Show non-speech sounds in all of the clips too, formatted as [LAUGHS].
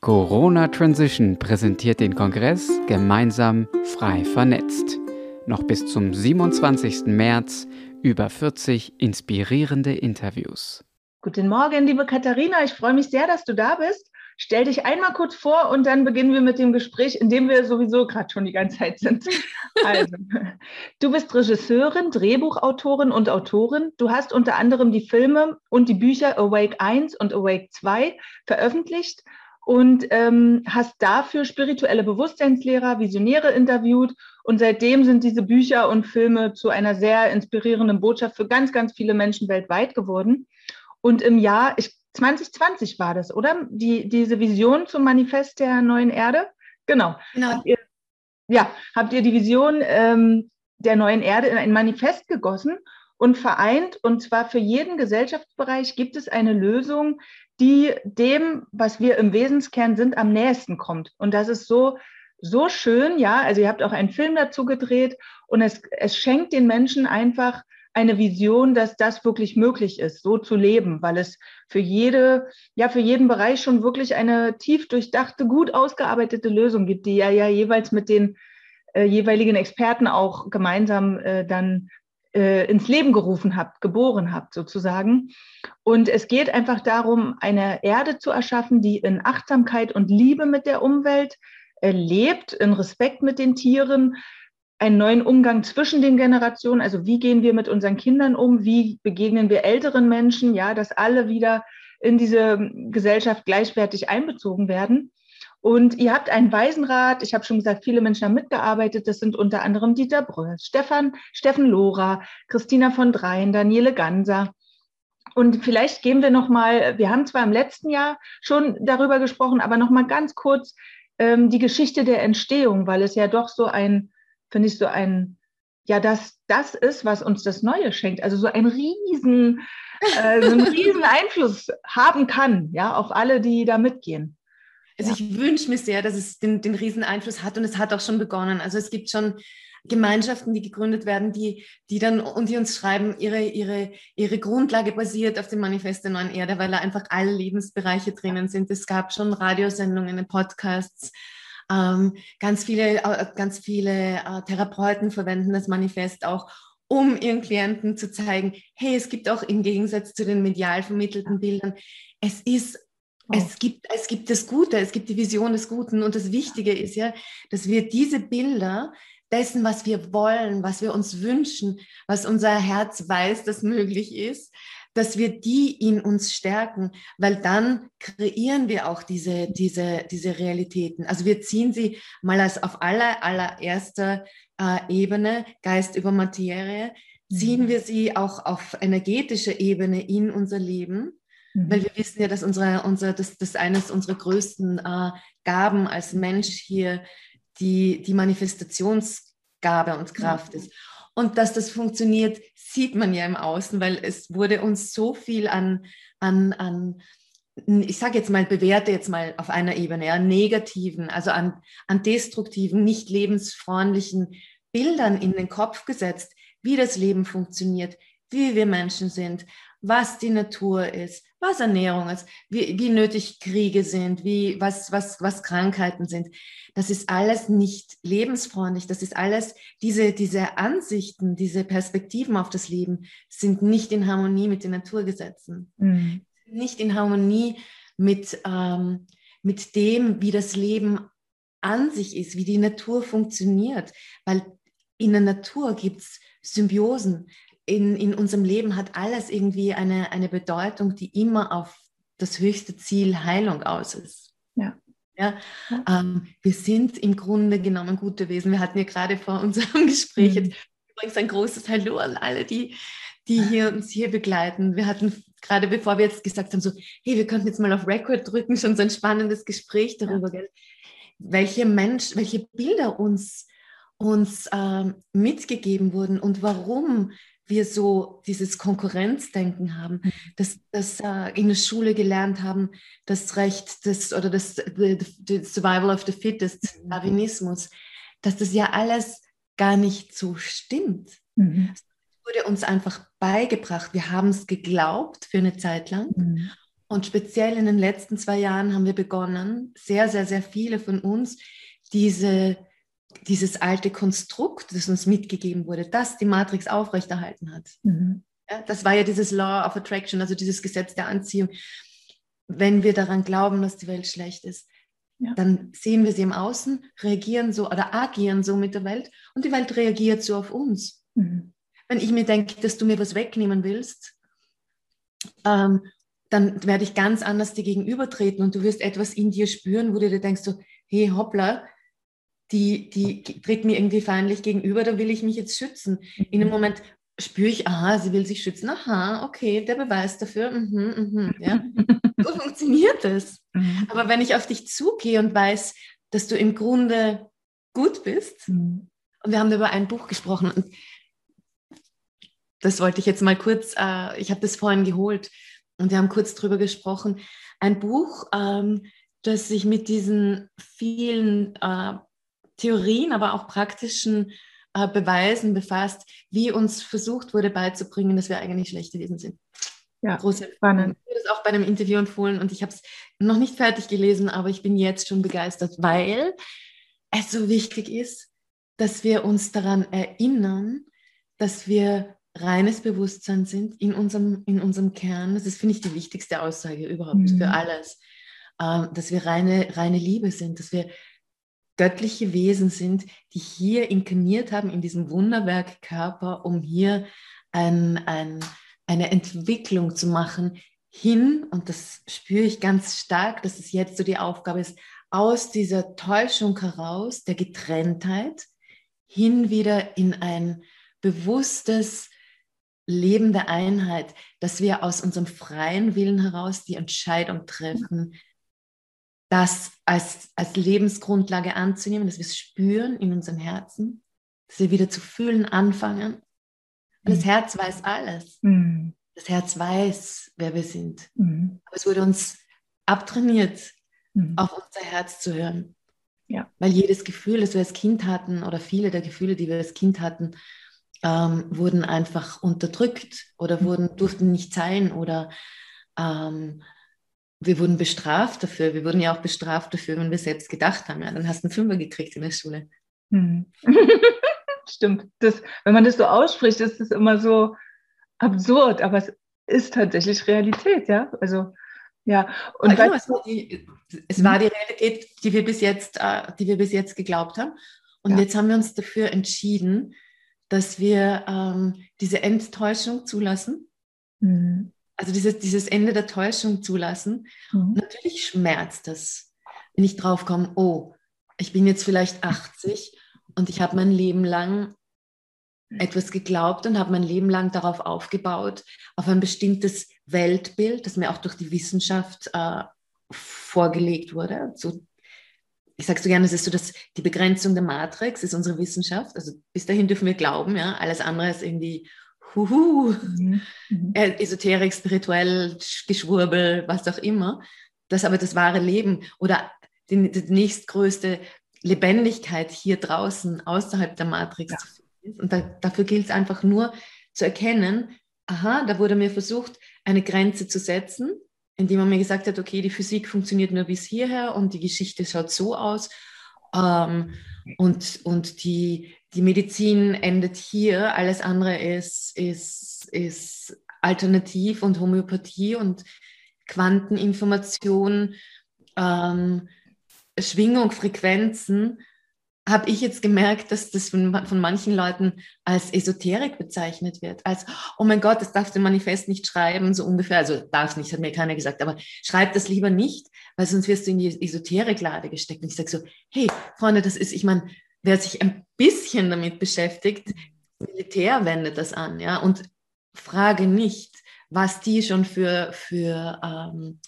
Corona Transition präsentiert den Kongress gemeinsam frei vernetzt. Noch bis zum 27. März über 40 inspirierende Interviews. Guten Morgen, liebe Katharina. Ich freue mich sehr, dass du da bist. Stell dich einmal kurz vor und dann beginnen wir mit dem Gespräch, in dem wir sowieso gerade schon die ganze Zeit sind. [LAUGHS] Also, du bist Regisseurin, Drehbuchautorin und Autorin. Du hast unter anderem die Filme und die Bücher Awake 1 und Awake 2 veröffentlicht und ähm, hast dafür spirituelle Bewusstseinslehrer, Visionäre interviewt. Und seitdem sind diese Bücher und Filme zu einer sehr inspirierenden Botschaft für ganz, ganz viele Menschen weltweit geworden. Und im Jahr, ich, 2020 war das, oder? Die, diese Vision zum Manifest der neuen Erde? Genau. genau. Habt ihr, ja, habt ihr die Vision ähm, der neuen Erde in ein Manifest gegossen und vereint. Und zwar für jeden Gesellschaftsbereich gibt es eine Lösung, die dem, was wir im Wesenskern sind, am nächsten kommt. Und das ist so, so schön, ja. Also ihr habt auch einen Film dazu gedreht und es, es schenkt den Menschen einfach eine Vision, dass das wirklich möglich ist, so zu leben, weil es für jede, ja, für jeden Bereich schon wirklich eine tief durchdachte, gut ausgearbeitete Lösung gibt, die ja, ja jeweils mit den äh, jeweiligen Experten auch gemeinsam äh, dann äh, ins Leben gerufen habt, geboren habt sozusagen. Und es geht einfach darum, eine Erde zu erschaffen, die in Achtsamkeit und Liebe mit der Umwelt äh, lebt, in Respekt mit den Tieren, einen neuen Umgang zwischen den Generationen. Also wie gehen wir mit unseren Kindern um? Wie begegnen wir älteren Menschen? Ja, dass alle wieder in diese Gesellschaft gleichwertig einbezogen werden. Und ihr habt einen Waisenrat. Ich habe schon gesagt, viele Menschen haben mitgearbeitet. Das sind unter anderem Dieter Bröll, Stefan, Steffen Lohra, Christina von Dreien, Daniele Ganser. Und vielleicht gehen wir noch mal, wir haben zwar im letzten Jahr schon darüber gesprochen, aber noch mal ganz kurz ähm, die Geschichte der Entstehung, weil es ja doch so ein, finde ich, so ein, ja, das, das ist, was uns das Neue schenkt. Also so ein riesen, äh, so einen [LAUGHS] riesen Einfluss haben kann, ja, auf alle, die da mitgehen. Also ja. ich wünsche mir sehr, dass es den, den riesen Einfluss hat und es hat auch schon begonnen. Also es gibt schon Gemeinschaften, die gegründet werden, die, die dann und die uns schreiben, ihre, ihre, ihre Grundlage basiert auf dem Manifest der neuen Erde, weil da einfach alle Lebensbereiche drinnen sind. Es gab schon Radiosendungen, Podcasts. Ähm, ganz viele, äh, ganz viele äh, Therapeuten verwenden das Manifest auch, um ihren Klienten zu zeigen, hey, es gibt auch im Gegensatz zu den medial vermittelten Bildern, es ist. Es, gibt, es gibt das Gute, es gibt die Vision des Guten. Und das Wichtige ist ja, dass wir diese Bilder dessen, was wir wollen, was wir uns wünschen, was unser Herz weiß, dass möglich ist, dass wir die in uns stärken, weil dann kreieren wir auch diese, diese, diese Realitäten. Also wir ziehen sie mal als auf aller, allererster äh, Ebene, Geist über Materie, ziehen mhm. wir sie auch auf energetischer Ebene in unser Leben Mhm. Weil wir wissen ja, dass unsere, unser, das, das eines unserer größten äh, Gaben als Mensch hier die, die Manifestationsgabe und Kraft ist. Und dass das funktioniert, sieht man ja im Außen, weil es wurde uns so viel an, an, an ich sage jetzt mal, bewerte jetzt mal auf einer Ebene, ja, negativen, also an, an destruktiven, nicht lebensfreundlichen Bildern in den Kopf gesetzt, wie das Leben funktioniert, wie wir Menschen sind, was die Natur ist, was Ernährung ist, wie, wie nötig Kriege sind, wie, was, was, was Krankheiten sind. Das ist alles nicht lebensfreundlich. Das ist alles, diese, diese Ansichten, diese Perspektiven auf das Leben sind nicht in Harmonie mit den Naturgesetzen. Mhm. Nicht in Harmonie mit, ähm, mit dem, wie das Leben an sich ist, wie die Natur funktioniert. Weil in der Natur gibt es Symbiosen in, in unserem Leben hat alles irgendwie eine, eine Bedeutung, die immer auf das höchste Ziel Heilung aus ist. Ja. Ja, ähm, wir sind im Grunde genommen gute Wesen. Wir hatten ja gerade vor unserem [LAUGHS] Gespräch mhm. übrigens ein großes Hallo an alle, die, die hier, uns hier begleiten. Wir hatten gerade bevor wir jetzt gesagt haben, so, hey, wir könnten jetzt mal auf Record drücken, schon so ein spannendes Gespräch darüber, ja. welche Mensch, welche Bilder uns, uns ähm, mitgegeben wurden und warum wir so dieses Konkurrenzdenken haben, mhm. dass das äh, in der Schule gelernt haben, das Recht des oder das the, the Survival of the Fittest, mhm. Darwinismus, dass das ja alles gar nicht so stimmt. Mhm. Es wurde uns einfach beigebracht. Wir haben es geglaubt für eine Zeit lang. Mhm. Und speziell in den letzten zwei Jahren haben wir begonnen, sehr, sehr, sehr viele von uns, diese, dieses alte Konstrukt, das uns mitgegeben wurde, das die Matrix aufrechterhalten hat. Mhm. Ja, das war ja dieses Law of Attraction, also dieses Gesetz der Anziehung. Wenn wir daran glauben, dass die Welt schlecht ist, ja. dann sehen wir sie im Außen, reagieren so oder agieren so mit der Welt und die Welt reagiert so auf uns. Mhm. Wenn ich mir denke, dass du mir was wegnehmen willst, ähm, dann werde ich ganz anders dir gegenübertreten und du wirst etwas in dir spüren, wo du dir denkst, so, hey, hoppla, die, die tritt mir irgendwie feindlich gegenüber, da will ich mich jetzt schützen. In dem mhm. Moment spüre ich, aha, sie will sich schützen, aha, okay, der Beweis dafür, mhm, mhm, ja. [LAUGHS] so funktioniert es. Mhm. Aber wenn ich auf dich zugehe und weiß, dass du im Grunde gut bist, mhm. und wir haben über ein Buch gesprochen, und das wollte ich jetzt mal kurz, äh, ich habe das vorhin geholt, und wir haben kurz drüber gesprochen. Ein Buch, ähm, das sich mit diesen vielen äh, Theorien, aber auch praktischen äh, Beweisen befasst, wie uns versucht wurde beizubringen, dass wir eigentlich schlechte Wesen sind. Ja, Große spannend. Ich habe das auch bei einem Interview empfohlen und ich habe es noch nicht fertig gelesen, aber ich bin jetzt schon begeistert, weil es so wichtig ist, dass wir uns daran erinnern, dass wir reines Bewusstsein sind in unserem, in unserem Kern. Das ist, finde ich, die wichtigste Aussage überhaupt mhm. für alles. Ähm, dass wir reine, reine Liebe sind, dass wir göttliche Wesen sind, die hier inkarniert haben in diesem Wunderwerk Körper, um hier ein, ein, eine Entwicklung zu machen hin, und das spüre ich ganz stark, dass es jetzt so die Aufgabe ist, aus dieser Täuschung heraus, der Getrenntheit, hin wieder in ein bewusstes, lebende Einheit, dass wir aus unserem freien Willen heraus die Entscheidung treffen, das als, als Lebensgrundlage anzunehmen, dass wir es spüren in unserem Herzen, dass wir wieder zu fühlen anfangen. Und das mhm. Herz weiß alles. Mhm. Das Herz weiß, wer wir sind. Mhm. Aber es wurde uns abtrainiert, auf unser Herz zu hören. Ja. Weil jedes Gefühl, das wir als Kind hatten, oder viele der Gefühle, die wir als Kind hatten, ähm, wurden einfach unterdrückt oder wurden, durften nicht sein oder ähm, wir wurden bestraft dafür. Wir wurden ja auch bestraft dafür, wenn wir selbst gedacht haben. Ja, dann hast du einen Fünfer gekriegt in der Schule. Hm. [LAUGHS] Stimmt. Das, wenn man das so ausspricht, ist es immer so absurd, aber es ist tatsächlich Realität, ja. Also ja. Und genau, es, war die, es war die Realität, die wir bis jetzt, äh, die wir bis jetzt geglaubt haben. Und ja. jetzt haben wir uns dafür entschieden, dass wir ähm, diese Enttäuschung zulassen. Mhm. Also dieses, dieses Ende der Täuschung zulassen. Mhm. Natürlich schmerzt das, wenn ich drauf komme, oh, ich bin jetzt vielleicht 80 und ich habe mein Leben lang etwas geglaubt und habe mein Leben lang darauf aufgebaut, auf ein bestimmtes Weltbild, das mir auch durch die Wissenschaft äh, vorgelegt wurde. So ich sage so gerne, es ist so, dass die Begrenzung der Matrix ist unsere Wissenschaft. Also bis dahin dürfen wir glauben, ja. Alles andere ist irgendwie huhu, mhm. mhm. Äh, Esoterik, spirituell, Geschwurbel, was auch immer. Das aber das wahre Leben oder die, die nächstgrößte Lebendigkeit hier draußen, außerhalb der Matrix ja. zu finden. Und da, dafür gilt es einfach nur zu erkennen, aha, da wurde mir versucht, eine Grenze zu setzen indem man mir gesagt hat, okay, die Physik funktioniert nur bis hierher und die Geschichte schaut so aus ähm, und, und die, die Medizin endet hier, alles andere ist, ist, ist alternativ und Homöopathie und Quanteninformation, ähm, Schwingung, Frequenzen habe ich jetzt gemerkt, dass das von, von, manchen Leuten als Esoterik bezeichnet wird. Als, oh mein Gott, das darfst du im Manifest nicht schreiben, so ungefähr. Also darf nicht, hat mir keiner gesagt, aber schreib das lieber nicht, weil sonst wirst du in die Esoteriklade gesteckt. Und ich sage so, hey, Freunde, das ist, ich meine, wer sich ein bisschen damit beschäftigt, Militär wendet das an, ja, und frage nicht, was die schon für, für, ähm,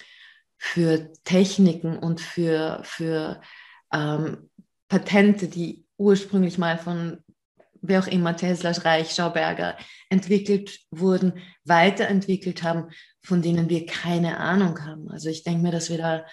für Techniken und für, für ähm, Patente, die ursprünglich mal von wer auch immer, Tesla, Reich, Schauberger, entwickelt wurden, weiterentwickelt haben, von denen wir keine Ahnung haben. Also ich denke mir, dass wir da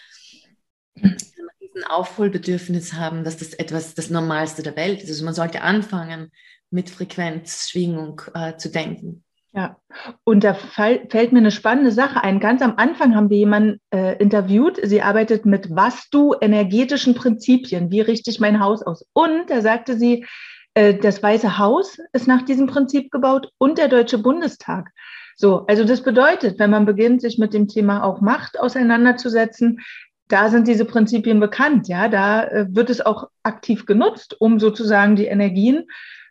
ein Aufholbedürfnis haben, dass das etwas das Normalste der Welt ist. Also man sollte anfangen, mit Frequenzschwingung äh, zu denken. Ja, und da fällt mir eine spannende Sache ein. Ganz am Anfang haben wir jemanden äh, interviewt. Sie arbeitet mit Vastu-energetischen Prinzipien. Wie richte ich mein Haus aus? Und da sagte sie, äh, das Weiße Haus ist nach diesem Prinzip gebaut und der Deutsche Bundestag. So, also das bedeutet, wenn man beginnt, sich mit dem Thema auch Macht auseinanderzusetzen, da sind diese Prinzipien bekannt. Ja, da äh, wird es auch aktiv genutzt, um sozusagen die Energien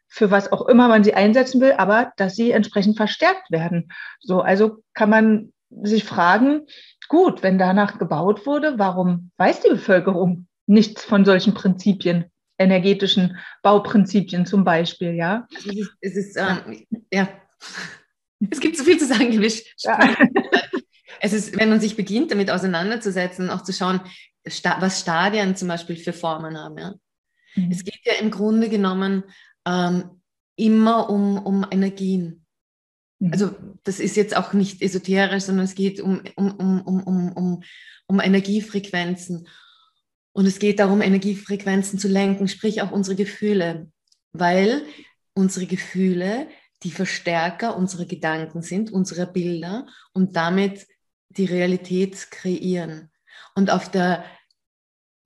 für was auch immer man sie einsetzen will, aber dass sie entsprechend verstärkt werden. So, also kann man sich fragen, gut, wenn danach gebaut wurde, warum weiß die Bevölkerung nichts von solchen Prinzipien, energetischen Bauprinzipien zum Beispiel, ja? Also es ist, es ist ähm, ja, es gibt so viel zu sagen, gewischt. Ja. [LAUGHS] Es ist, wenn man sich beginnt, damit auseinanderzusetzen, auch zu schauen, was Stadien zum Beispiel für Formen haben. Ja? Mhm. Es geht ja im Grunde genommen ähm, immer um, um Energien. Mhm. Also das ist jetzt auch nicht esoterisch, sondern es geht um, um, um, um, um, um Energiefrequenzen. Und es geht darum, Energiefrequenzen zu lenken, sprich auch unsere Gefühle, weil unsere Gefühle die Verstärker unserer Gedanken sind, unserer Bilder und damit die Realität kreieren. Und auf der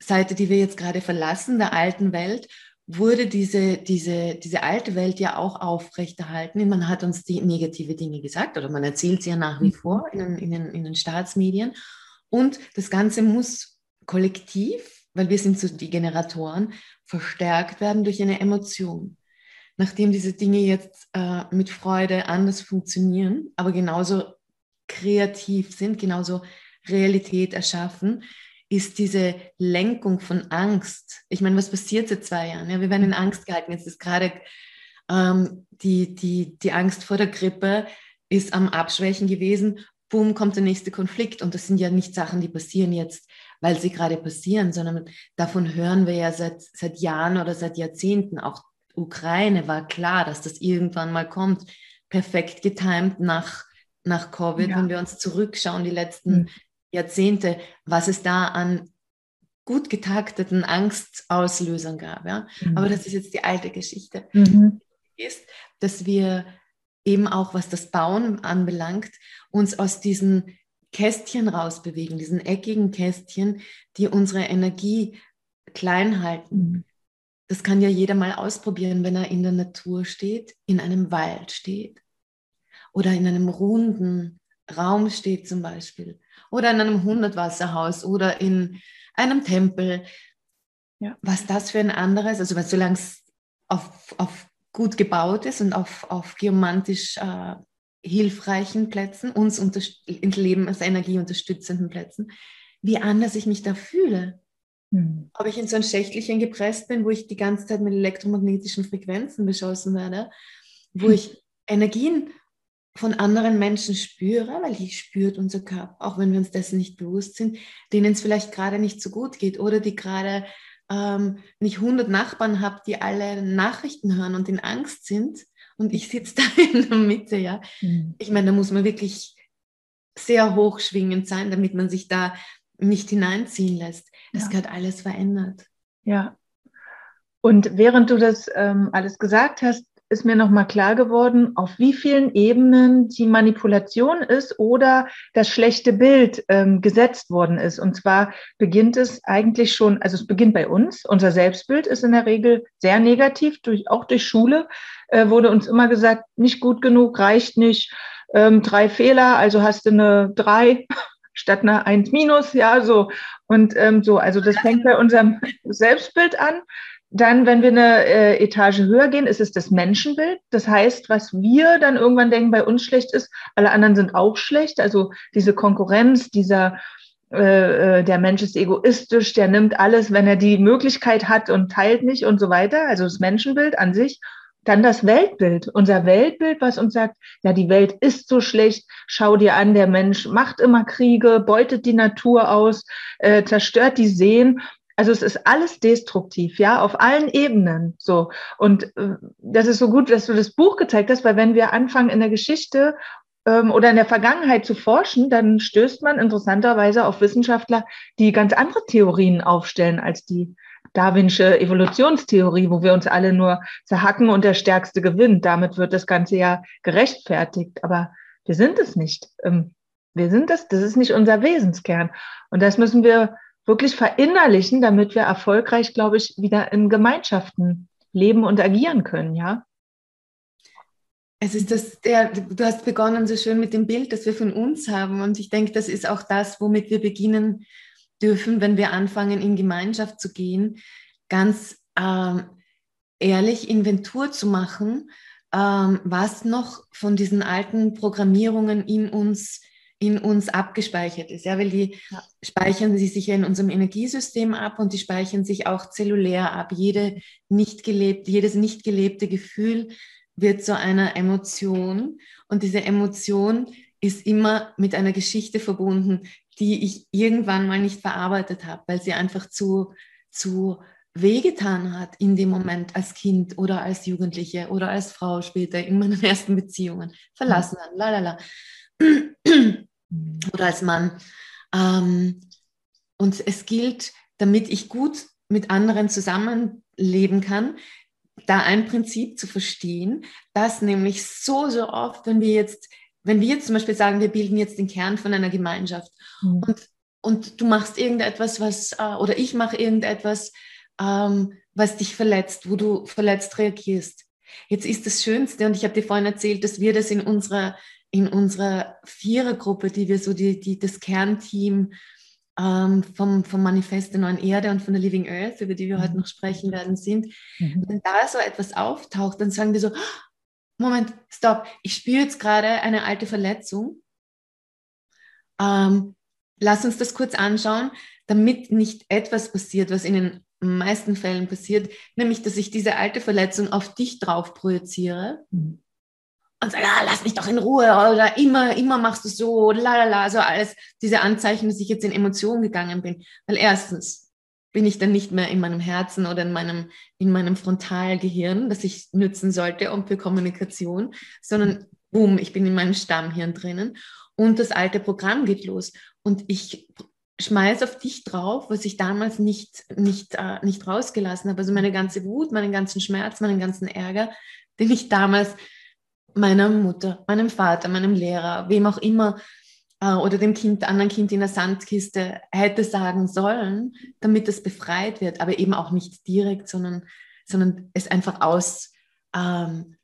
Seite, die wir jetzt gerade verlassen, der alten Welt, wurde diese, diese, diese alte Welt ja auch aufrechterhalten. Man hat uns die negative Dinge gesagt oder man erzählt sie ja nach wie mhm. vor in den, in den, in den Staatsmedien. Und das Ganze muss kollektiv, weil wir sind so die Generatoren, verstärkt werden durch eine Emotion. Nachdem diese Dinge jetzt äh, mit Freude anders funktionieren, aber genauso kreativ sind, genauso Realität erschaffen, ist diese Lenkung von Angst. Ich meine, was passiert seit zwei Jahren? Ja, wir werden in Angst gehalten. Jetzt ist gerade ähm, die, die, die Angst vor der Grippe ist am Abschwächen gewesen. Boom, kommt der nächste Konflikt. Und das sind ja nicht Sachen, die passieren jetzt, weil sie gerade passieren, sondern davon hören wir ja seit, seit Jahren oder seit Jahrzehnten. Auch Ukraine war klar, dass das irgendwann mal kommt. Perfekt getimt nach, nach Covid, ja. wenn wir uns zurückschauen, die letzten mhm. Jahrzehnte, was es da an gut getakteten Angstauslösern gab. Ja? Mhm. Aber das ist jetzt die alte Geschichte. Mhm. Ist, dass wir eben auch, was das Bauen anbelangt, uns aus diesen Kästchen rausbewegen, diesen eckigen Kästchen, die unsere Energie klein halten. Mhm. Das kann ja jeder mal ausprobieren, wenn er in der Natur steht, in einem Wald steht oder in einem runden Raum steht zum Beispiel oder in einem Hundertwasserhaus oder in einem Tempel. Ja. Was das für ein anderes, also solange es auf, auf gut gebaut ist und auf, auf geomantisch äh, hilfreichen Plätzen, uns ins Leben als Energie unterstützenden Plätzen, wie anders ich mich da fühle. Hm. Ob ich in so ein Schächtelchen gepresst bin, wo ich die ganze Zeit mit elektromagnetischen Frequenzen beschossen werde, wo hm. ich Energien von anderen Menschen spüre, weil die spürt unser Körper, auch wenn wir uns dessen nicht bewusst sind, denen es vielleicht gerade nicht so gut geht oder die gerade ähm, nicht 100 Nachbarn haben, die alle Nachrichten hören und in Angst sind und ich sitze [LAUGHS] da in der Mitte, ja. Mhm. Ich meine, da muss man wirklich sehr hochschwingend sein, damit man sich da nicht hineinziehen lässt. Das ja. gehört alles verändert. Ja. Und während du das ähm, alles gesagt hast, ist mir nochmal klar geworden, auf wie vielen Ebenen die Manipulation ist oder das schlechte Bild ähm, gesetzt worden ist. Und zwar beginnt es eigentlich schon, also es beginnt bei uns. Unser Selbstbild ist in der Regel sehr negativ, durch, auch durch Schule äh, wurde uns immer gesagt, nicht gut genug, reicht nicht, ähm, drei Fehler, also hast du eine drei [LAUGHS] statt eine eins minus, ja, so. Und ähm, so, also das fängt bei unserem [LAUGHS] Selbstbild an. Dann, wenn wir eine äh, Etage höher gehen, ist es das Menschenbild. Das heißt, was wir dann irgendwann denken, bei uns schlecht ist, alle anderen sind auch schlecht. Also diese Konkurrenz, dieser äh, äh, der Mensch ist egoistisch, der nimmt alles, wenn er die Möglichkeit hat und teilt nicht und so weiter. Also das Menschenbild an sich. Dann das Weltbild, unser Weltbild, was uns sagt, ja, die Welt ist so schlecht, schau dir an, der Mensch macht immer Kriege, beutet die Natur aus, äh, zerstört die Seen. Also es ist alles destruktiv, ja, auf allen Ebenen so. Und äh, das ist so gut, dass du das Buch gezeigt hast, weil wenn wir anfangen in der Geschichte ähm, oder in der Vergangenheit zu forschen, dann stößt man interessanterweise auf Wissenschaftler, die ganz andere Theorien aufstellen als die Darwinsche Evolutionstheorie, wo wir uns alle nur zerhacken und der Stärkste gewinnt. Damit wird das Ganze ja gerechtfertigt. Aber wir sind es nicht. Ähm, wir sind es, das ist nicht unser Wesenskern. Und das müssen wir wirklich verinnerlichen, damit wir erfolgreich, glaube ich, wieder in Gemeinschaften leben und agieren können, ja. Es ist das, der, du hast begonnen so schön mit dem Bild, das wir von uns haben. Und ich denke, das ist auch das, womit wir beginnen dürfen, wenn wir anfangen, in Gemeinschaft zu gehen, ganz ähm, ehrlich Inventur zu machen, ähm, was noch von diesen alten Programmierungen in uns in uns abgespeichert ist. Ja, weil die ja. speichern sie sich ja in unserem Energiesystem ab und die speichern sich auch zellulär ab. Jede nicht gelebt, jedes nicht gelebte Gefühl wird zu einer Emotion und diese Emotion ist immer mit einer Geschichte verbunden, die ich irgendwann mal nicht verarbeitet habe, weil sie einfach zu, zu wehgetan hat in dem Moment als Kind oder als Jugendliche oder als Frau später in meinen ersten Beziehungen. Verlassen an, la la la. Oder als Mann. Ähm, und es gilt, damit ich gut mit anderen zusammenleben kann, da ein Prinzip zu verstehen, dass nämlich so, so oft, wenn wir jetzt, wenn wir jetzt zum Beispiel sagen, wir bilden jetzt den Kern von einer Gemeinschaft mhm. und, und du machst irgendetwas, was, äh, oder ich mache irgendetwas, ähm, was dich verletzt, wo du verletzt reagierst. Jetzt ist das Schönste, und ich habe dir vorhin erzählt, dass wir das in unserer in unserer Vierergruppe, die wir so die, die, das Kernteam ähm, vom, vom Manifest der neuen Erde und von der Living Earth, über die wir heute mhm. noch sprechen werden, sind, mhm. wenn da so etwas auftaucht, dann sagen wir so, Moment, stopp, ich spüre jetzt gerade eine alte Verletzung. Ähm, lass uns das kurz anschauen, damit nicht etwas passiert, was in den meisten Fällen passiert, nämlich dass ich diese alte Verletzung auf dich drauf projiziere. Mhm und sagt, ah, lass mich doch in Ruhe oder immer, immer machst du so, lalala, so alles, diese Anzeichen, dass ich jetzt in Emotionen gegangen bin. Weil erstens bin ich dann nicht mehr in meinem Herzen oder in meinem, in meinem Frontalgehirn, das ich nützen sollte und für Kommunikation, sondern boom, ich bin in meinem Stammhirn drinnen und das alte Programm geht los und ich schmeiß auf dich drauf, was ich damals nicht, nicht, äh, nicht rausgelassen habe. Also meine ganze Wut, meinen ganzen Schmerz, meinen ganzen Ärger, den ich damals meiner Mutter, meinem Vater, meinem Lehrer, wem auch immer äh, oder dem Kind, anderen Kind in der Sandkiste hätte sagen sollen, damit es befreit wird, aber eben auch nicht direkt, sondern, sondern es einfach aus, ähm,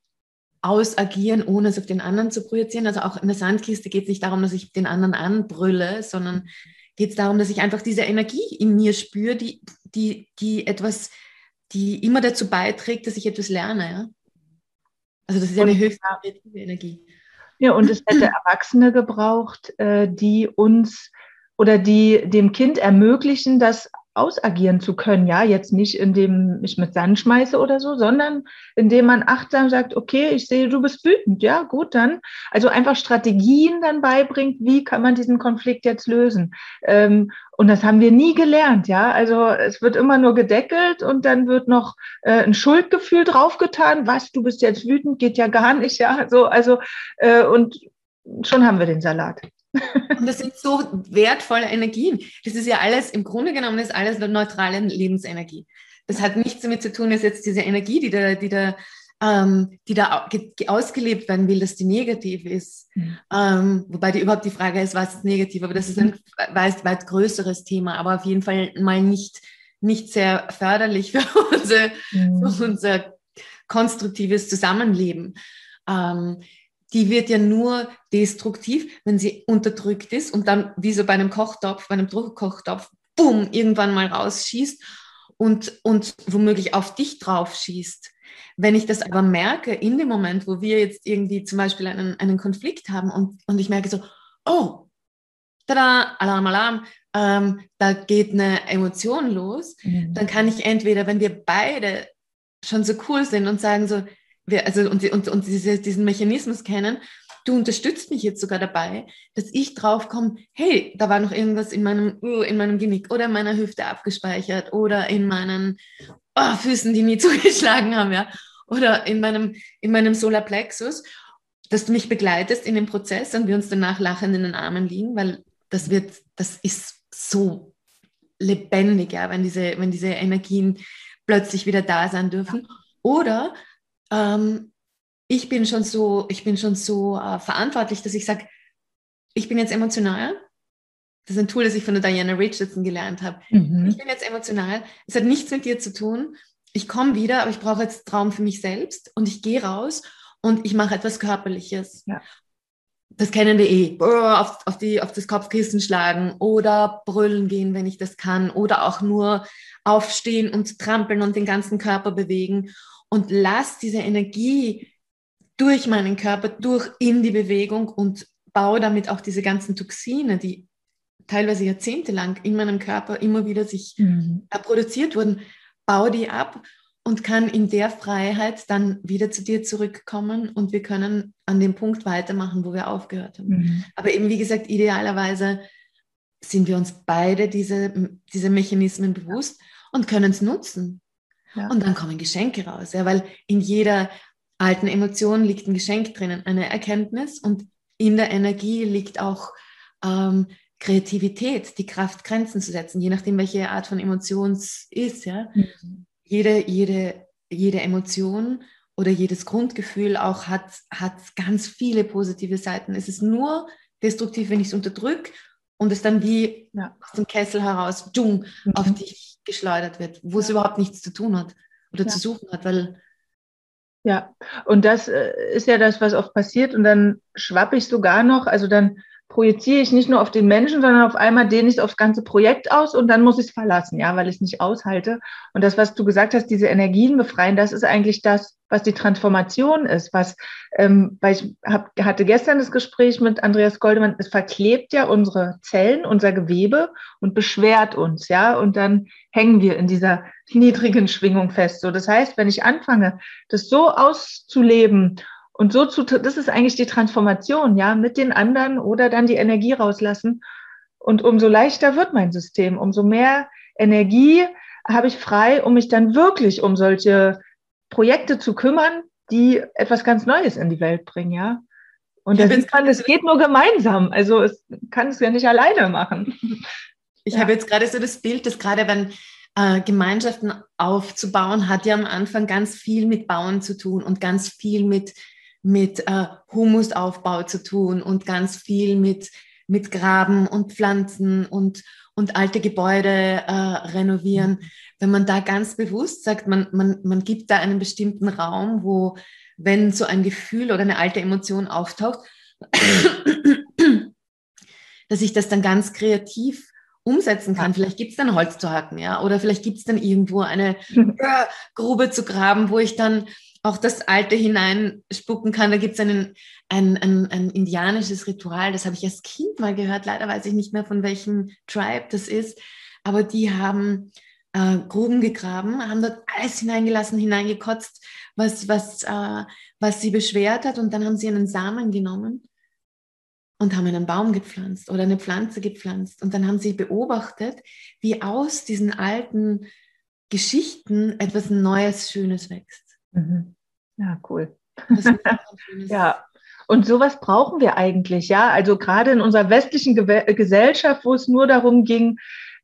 ausagieren, ohne es auf den anderen zu projizieren. Also auch in der Sandkiste geht es nicht darum, dass ich den anderen anbrülle, sondern geht es darum, dass ich einfach diese Energie in mir spüre, die, die, die etwas, die immer dazu beiträgt, dass ich etwas lerne. Ja? Also das ist ja eine höchst kreative Energie. Ja, und es hätte Erwachsene gebraucht, äh, die uns oder die dem Kind ermöglichen, das ausagieren zu können. Ja, jetzt nicht, indem ich mit Sand schmeiße oder so, sondern indem man achtsam sagt, okay, ich sehe, du bist wütend. Ja, gut, dann. Also einfach Strategien dann beibringt, wie kann man diesen Konflikt jetzt lösen. Ähm, und das haben wir nie gelernt, ja. Also es wird immer nur gedeckelt und dann wird noch äh, ein Schuldgefühl draufgetan. Was, du bist jetzt wütend, geht ja gar nicht, ja. So, also äh, und schon haben wir den Salat. [LAUGHS] Und das sind so wertvolle Energien. Das ist ja alles, im Grunde genommen ist alles neutrale Lebensenergie. Das hat nichts damit zu tun, dass jetzt diese Energie, die da, die da, ähm, die da ausgelebt werden will, dass die negativ ist. Mhm. Ähm, wobei die überhaupt die Frage ist, was ist negativ? Aber das ist ein weit, weit größeres Thema, aber auf jeden Fall mal nicht, nicht sehr förderlich [LAUGHS] für, unsere, mhm. für unser konstruktives Zusammenleben. Ähm, die wird ja nur destruktiv, wenn sie unterdrückt ist und dann wie so bei einem Kochtopf, bei einem Druckkochtopf, bumm, irgendwann mal rausschießt und, und womöglich auf dich drauf schießt. Wenn ich das aber merke, in dem Moment, wo wir jetzt irgendwie zum Beispiel einen, einen Konflikt haben und, und ich merke so, oh, tada, Alarm, Alarm, ähm, da geht eine Emotion los, mhm. dann kann ich entweder, wenn wir beide schon so cool sind und sagen so, wir, also und, und, und diese, diesen Mechanismus kennen, du unterstützt mich jetzt sogar dabei, dass ich draufkomme, hey, da war noch irgendwas in meinem, uh, in meinem Genick oder in meiner Hüfte abgespeichert oder in meinen oh, Füßen, die nie [LAUGHS] zugeschlagen haben, ja, oder in meinem, in meinem Solarplexus. dass du mich begleitest in dem Prozess und wir uns danach lachend in den Armen liegen, weil das wird, das ist so lebendig, ja, wenn diese, wenn diese Energien plötzlich wieder da sein dürfen. Oder ähm, ich bin schon so, ich bin schon so äh, verantwortlich, dass ich sage, ich bin jetzt emotional. Das ist ein Tool, das ich von der Diana Richardson gelernt habe. Mhm. Ich bin jetzt emotional. Es hat nichts mit dir zu tun. Ich komme wieder, aber ich brauche jetzt Traum für mich selbst und ich gehe raus und ich mache etwas Körperliches. Ja. Das kennen wir eh. Auf, auf, die, auf das Kopfkissen schlagen oder brüllen gehen, wenn ich das kann. Oder auch nur aufstehen und trampeln und den ganzen Körper bewegen. Und lass diese Energie durch meinen Körper, durch in die Bewegung und baue damit auch diese ganzen Toxine, die teilweise jahrzehntelang in meinem Körper immer wieder sich mhm. produziert wurden, baue die ab und kann in der Freiheit dann wieder zu dir zurückkommen und wir können an dem Punkt weitermachen, wo wir aufgehört haben. Mhm. Aber eben, wie gesagt, idealerweise sind wir uns beide diese, diese Mechanismen bewusst und können es nutzen. Ja. Und dann kommen Geschenke raus, ja, weil in jeder alten Emotion liegt ein Geschenk drinnen, eine Erkenntnis und in der Energie liegt auch ähm, Kreativität, die Kraft, Grenzen zu setzen, je nachdem, welche Art von Emotion es ist. Ja? Mhm. Jede, jede, jede Emotion oder jedes Grundgefühl auch hat, hat ganz viele positive Seiten. Es ist nur destruktiv, wenn ich es unterdrücke und es dann wie ja. aus dem Kessel heraus dung, mhm. auf dich geschleudert wird, wo ja. es überhaupt nichts zu tun hat oder ja. zu suchen hat, weil ja, und das äh, ist ja das, was oft passiert. Und dann schwappe ich sogar noch, also dann projiziere ich nicht nur auf den Menschen, sondern auf einmal dehne ich aufs ganze Projekt aus und dann muss ich es verlassen, ja, weil ich es nicht aushalte. Und das, was du gesagt hast, diese Energien befreien, das ist eigentlich das, was die Transformation ist, was, ähm, weil ich hab, hatte gestern das Gespräch mit Andreas Goldemann, es verklebt ja unsere Zellen, unser Gewebe und beschwert uns, ja, und dann hängen wir in dieser niedrigen Schwingung fest. So, das heißt, wenn ich anfange, das so auszuleben und so zu, das ist eigentlich die Transformation, ja, mit den anderen oder dann die Energie rauslassen. Und umso leichter wird mein System, umso mehr Energie habe ich frei, um mich dann wirklich um solche Projekte zu kümmern, die etwas ganz Neues in die Welt bringen, ja. Und das sieht man, es geht nur gemeinsam. Also es kann es ja nicht alleine machen. Ich ja. habe jetzt gerade so das Bild, dass gerade wenn äh, Gemeinschaften aufzubauen, hat ja am Anfang ganz viel mit Bauen zu tun und ganz viel mit mit äh, Humusaufbau zu tun und ganz viel mit, mit Graben und Pflanzen und, und alte Gebäude äh, renovieren. Mhm. Wenn man da ganz bewusst sagt, man, man, man gibt da einen bestimmten Raum, wo, wenn so ein Gefühl oder eine alte Emotion auftaucht, [COUGHS] dass ich das dann ganz kreativ umsetzen kann. Vielleicht gibt es dann Holz zu hacken, ja, oder vielleicht gibt es dann irgendwo eine [LAUGHS] Grube zu graben, wo ich dann auch das Alte hineinspucken kann. Da gibt es ein, ein, ein indianisches Ritual, das habe ich als Kind mal gehört. Leider weiß ich nicht mehr, von welchem Tribe das ist. Aber die haben äh, Gruben gegraben, haben dort alles hineingelassen, hineingekotzt, was, was, äh, was sie beschwert hat. Und dann haben sie einen Samen genommen und haben einen Baum gepflanzt oder eine Pflanze gepflanzt. Und dann haben sie beobachtet, wie aus diesen alten Geschichten etwas Neues, Schönes wächst. Mhm. Ja, cool. [LAUGHS] ja. Und sowas brauchen wir eigentlich, ja. Also gerade in unserer westlichen Ge Gesellschaft, wo es nur darum ging,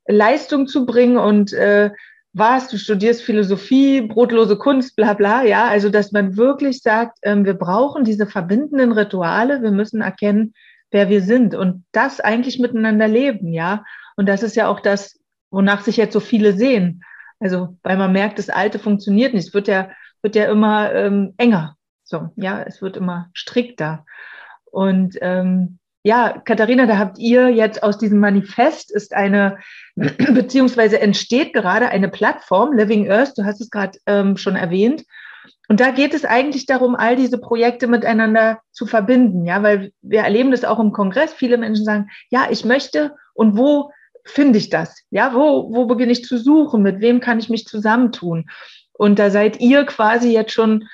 Leistung zu bringen und äh, was, du studierst Philosophie, brotlose Kunst, bla bla, ja. Also dass man wirklich sagt, ähm, wir brauchen diese verbindenden Rituale, wir müssen erkennen, wer wir sind und das eigentlich miteinander leben, ja. Und das ist ja auch das, wonach sich jetzt so viele sehen. Also, weil man merkt, das Alte funktioniert nicht. Es wird ja wird ja immer ähm, enger. So, ja, es wird immer strikter. Und ähm, ja, Katharina, da habt ihr jetzt aus diesem Manifest ist eine, [CLEARS THROAT] beziehungsweise entsteht gerade eine Plattform, Living Earth, du hast es gerade ähm, schon erwähnt. Und da geht es eigentlich darum, all diese Projekte miteinander zu verbinden, ja, weil wir erleben das auch im Kongress. Viele Menschen sagen, ja, ich möchte und wo finde ich das? Ja, wo, wo beginne ich zu suchen? Mit wem kann ich mich zusammentun? Und da seid ihr quasi jetzt schon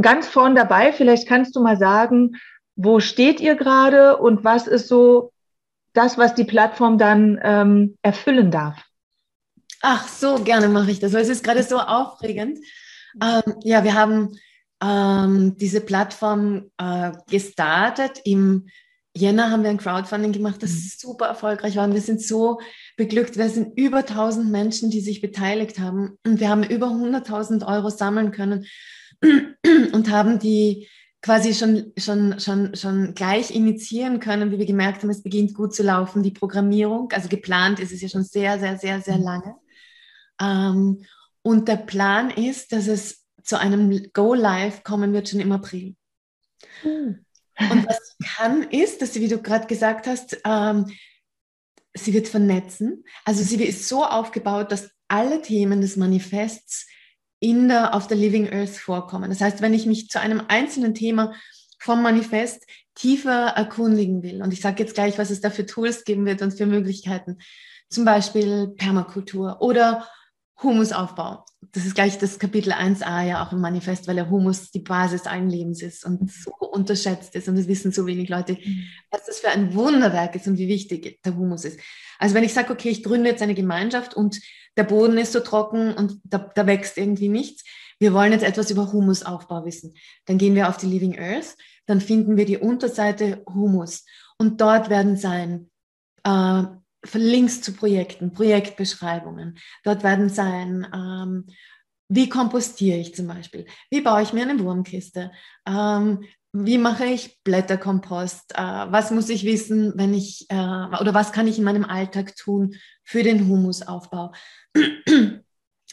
ganz vorn dabei. Vielleicht kannst du mal sagen, wo steht ihr gerade und was ist so das, was die Plattform dann ähm, erfüllen darf? Ach so, gerne mache ich das, es ist gerade so aufregend. Ähm, ja, wir haben ähm, diese Plattform äh, gestartet. Im Jänner haben wir ein Crowdfunding gemacht, das mhm. super erfolgreich war. Und wir sind so beglückt. Wir sind über 1000 Menschen, die sich beteiligt haben. Und wir haben über 100.000 Euro sammeln können [CLEARS THROAT] und haben die quasi schon, schon, schon, schon gleich initiieren können, wie wir gemerkt haben, es beginnt gut zu laufen, die Programmierung. Also geplant ist es ja schon sehr, sehr, sehr, sehr mhm. lange. Ähm, und der Plan ist, dass es zu einem Go-Live kommen wird schon im April. Mhm. Und was kann ist, dass wie du gerade gesagt hast, ähm, sie wird vernetzen. Also sie ist so aufgebaut, dass alle Themen des Manifests in der, auf der Living Earth vorkommen. Das heißt, wenn ich mich zu einem einzelnen Thema vom Manifest tiefer erkundigen will, und ich sage jetzt gleich, was es da für Tools geben wird und für Möglichkeiten, zum Beispiel Permakultur oder Humusaufbau. Das ist gleich das Kapitel 1a ja auch im Manifest, weil der Humus die Basis allen Lebens ist und so unterschätzt ist. Und das wissen so wenig Leute, mhm. was das für ein Wunderwerk ist und wie wichtig der Humus ist. Also wenn ich sage, okay, ich gründe jetzt eine Gemeinschaft und der Boden ist so trocken und da, da wächst irgendwie nichts, wir wollen jetzt etwas über Humusaufbau wissen. Dann gehen wir auf die Living Earth, dann finden wir die Unterseite Humus und dort werden sein äh, Links zu Projekten, Projektbeschreibungen. Dort werden sein, ähm, wie kompostiere ich zum Beispiel? Wie baue ich mir eine Wurmkiste? Ähm, wie mache ich Blätterkompost? Äh, was muss ich wissen, wenn ich, äh, oder was kann ich in meinem Alltag tun für den Humusaufbau?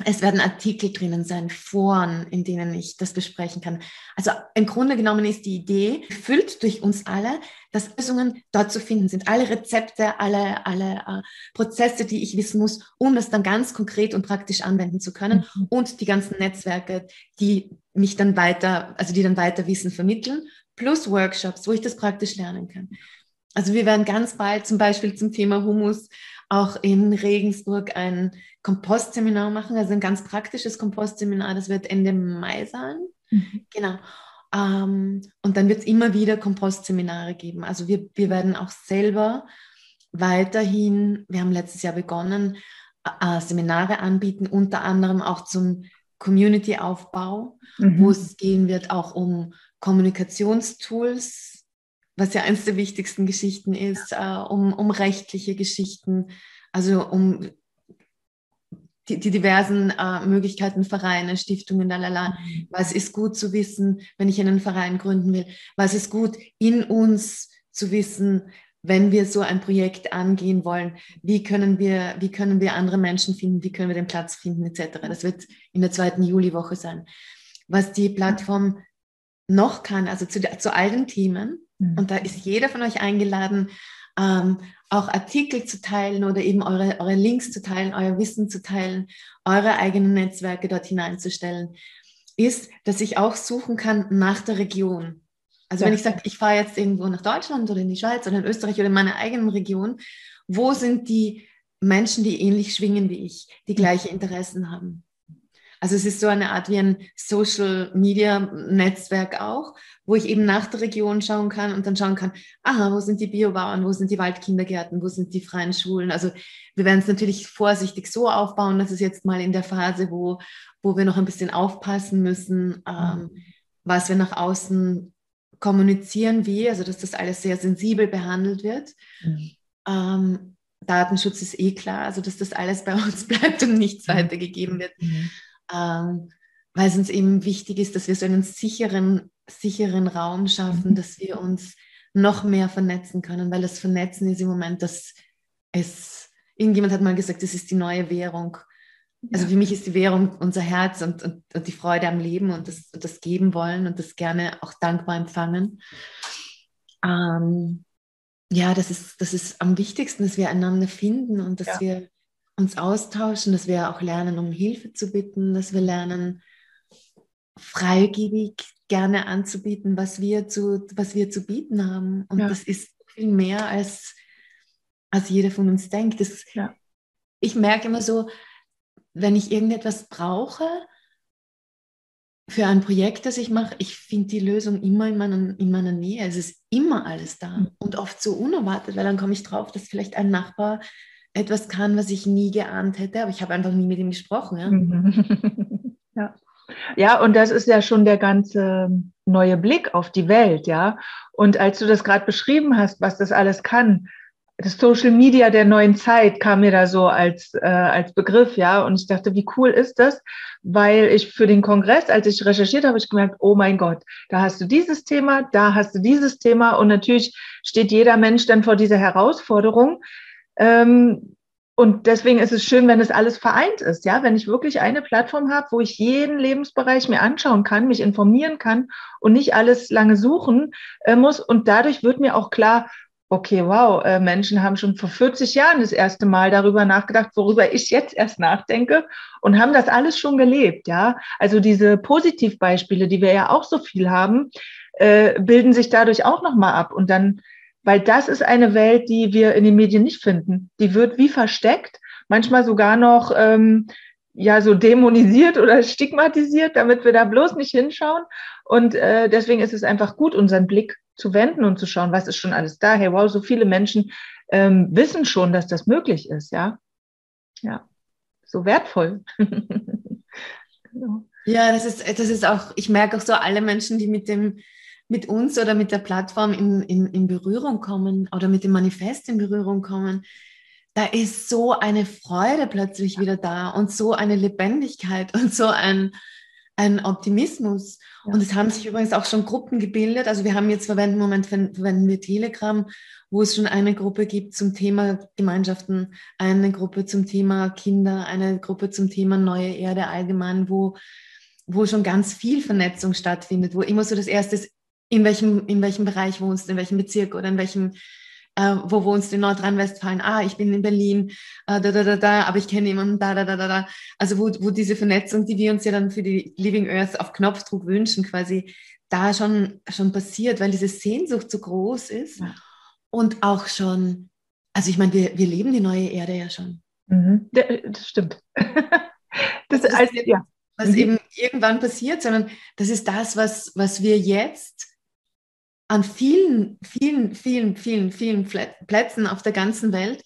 Es werden Artikel drinnen sein, Foren, in denen ich das besprechen kann. Also im Grunde genommen ist die Idee, gefüllt durch uns alle, dass Lösungen dort zu finden sind. Alle Rezepte, alle, alle äh, Prozesse, die ich wissen muss, um das dann ganz konkret und praktisch anwenden zu können. Mhm. Und die ganzen Netzwerke, die mich dann weiter, also die dann weiter Wissen vermitteln, plus Workshops, wo ich das praktisch lernen kann. Also wir werden ganz bald zum Beispiel zum Thema Humus auch in Regensburg ein Kompostseminar machen, also ein ganz praktisches Kompostseminar. Das wird Ende Mai sein. Mhm. Genau. Ähm, und dann wird es immer wieder Kompostseminare geben. Also wir, wir werden auch selber weiterhin, wir haben letztes Jahr begonnen, äh, Seminare anbieten, unter anderem auch zum Community-Aufbau, mhm. wo es gehen wird auch um Kommunikationstools, was ja eines der wichtigsten Geschichten ist, äh, um, um rechtliche Geschichten, also um die, die diversen äh, Möglichkeiten, Vereine, Stiftungen, lalala. Mhm. Was ist gut zu wissen, wenn ich einen Verein gründen will? Was ist gut in uns zu wissen, wenn wir so ein Projekt angehen wollen? Wie können wir, wie können wir andere Menschen finden? Wie können wir den Platz finden, etc. Das wird in der zweiten Juliwoche sein. Was die Plattform noch kann, also zu, zu all den Themen. Und da ist jeder von euch eingeladen, ähm, auch Artikel zu teilen oder eben eure, eure Links zu teilen, euer Wissen zu teilen, eure eigenen Netzwerke dort hineinzustellen, ist, dass ich auch suchen kann nach der Region. Also ja. wenn ich sage, ich fahre jetzt irgendwo nach Deutschland oder in die Schweiz oder in Österreich oder in meiner eigenen Region, wo sind die Menschen, die ähnlich schwingen wie ich, die gleiche Interessen haben? Also es ist so eine Art wie ein Social Media Netzwerk auch, wo ich eben nach der Region schauen kann und dann schauen kann, aha, wo sind die Biobauern, wo sind die Waldkindergärten, wo sind die freien Schulen. Also wir werden es natürlich vorsichtig so aufbauen, dass es jetzt mal in der Phase, wo, wo wir noch ein bisschen aufpassen müssen, ähm, was wir nach außen kommunizieren, wie, also dass das alles sehr sensibel behandelt wird. Mhm. Ähm, Datenschutz ist eh klar, also dass das alles bei uns [LAUGHS] bleibt und nichts mhm. weitergegeben wird. Mhm ähm, weil es uns eben wichtig ist, dass wir so einen sicheren, sicheren Raum schaffen, mhm. dass wir uns noch mehr vernetzen können, weil das Vernetzen ist im Moment, dass es, irgendjemand hat mal gesagt, es ist die neue Währung. Also für mich ist die Währung unser Herz und, und, und die Freude am Leben und das, und das geben wollen und das gerne auch dankbar empfangen. Ähm, ja, das ist, das ist am wichtigsten, dass wir einander finden und dass ja. wir uns austauschen, dass wir auch lernen, um Hilfe zu bitten, dass wir lernen, freigebig gerne anzubieten, was wir zu, was wir zu bieten haben. Und ja. das ist viel mehr, als, als jeder von uns denkt. Das, ja. Ich merke immer so, wenn ich irgendetwas brauche für ein Projekt, das ich mache, ich finde die Lösung immer in meiner, in meiner Nähe. Es ist immer alles da mhm. und oft so unerwartet, weil dann komme ich drauf, dass vielleicht ein Nachbar etwas kann, was ich nie geahnt hätte, aber ich habe einfach nie mit ihm gesprochen. Ja. [LAUGHS] ja. Ja, und das ist ja schon der ganze neue Blick auf die Welt, ja. Und als du das gerade beschrieben hast, was das alles kann, das Social Media der neuen Zeit kam mir da so als, äh, als Begriff, ja. Und ich dachte, wie cool ist das? Weil ich für den Kongress, als ich recherchiert habe, ich gemerkt, oh mein Gott, da hast du dieses Thema, da hast du dieses Thema. Und natürlich steht jeder Mensch dann vor dieser Herausforderung. Ähm, und deswegen ist es schön, wenn es alles vereint ist, ja, wenn ich wirklich eine Plattform habe, wo ich jeden Lebensbereich mir anschauen kann, mich informieren kann und nicht alles lange suchen äh, muss. Und dadurch wird mir auch klar, okay, wow, äh, Menschen haben schon vor 40 Jahren das erste Mal darüber nachgedacht, worüber ich jetzt erst nachdenke und haben das alles schon gelebt, ja. Also diese Positivbeispiele, die wir ja auch so viel haben, äh, bilden sich dadurch auch nochmal ab und dann weil das ist eine Welt, die wir in den Medien nicht finden. Die wird wie versteckt, manchmal sogar noch ähm, ja so dämonisiert oder stigmatisiert, damit wir da bloß nicht hinschauen. Und äh, deswegen ist es einfach gut, unseren Blick zu wenden und zu schauen, was ist schon alles da. Hey, wow, so viele Menschen ähm, wissen schon, dass das möglich ist, ja. Ja, so wertvoll. [LAUGHS] genau. Ja, das ist, das ist auch, ich merke auch so alle Menschen, die mit dem mit uns oder mit der Plattform in, in, in Berührung kommen oder mit dem Manifest in Berührung kommen, da ist so eine Freude plötzlich wieder da und so eine Lebendigkeit und so ein, ein Optimismus. Ja. Und es haben sich übrigens auch schon Gruppen gebildet. Also wir haben jetzt verwenden, im Moment verwenden wir Telegram, wo es schon eine Gruppe gibt zum Thema Gemeinschaften, eine Gruppe zum Thema Kinder, eine Gruppe zum Thema neue Erde allgemein, wo, wo schon ganz viel Vernetzung stattfindet, wo immer so das erste ist, in welchem, in welchem Bereich wohnst, in welchem Bezirk oder in welchem, äh, wo wohnst du in Nordrhein-Westfalen? Ah, ich bin in Berlin, äh, da, da, da, da, aber ich kenne jemanden, da, da, da, da, da. Also wo, wo diese Vernetzung, die wir uns ja dann für die Living Earth auf Knopfdruck wünschen, quasi da schon, schon passiert, weil diese Sehnsucht so groß ist ja. und auch schon, also ich meine, wir, wir leben die neue Erde ja schon. Mhm. Das stimmt. [LAUGHS] das, das ist, also, ja. was mhm. eben irgendwann passiert, sondern das ist das, was, was wir jetzt an vielen, vielen, vielen, vielen, vielen Plätzen auf der ganzen Welt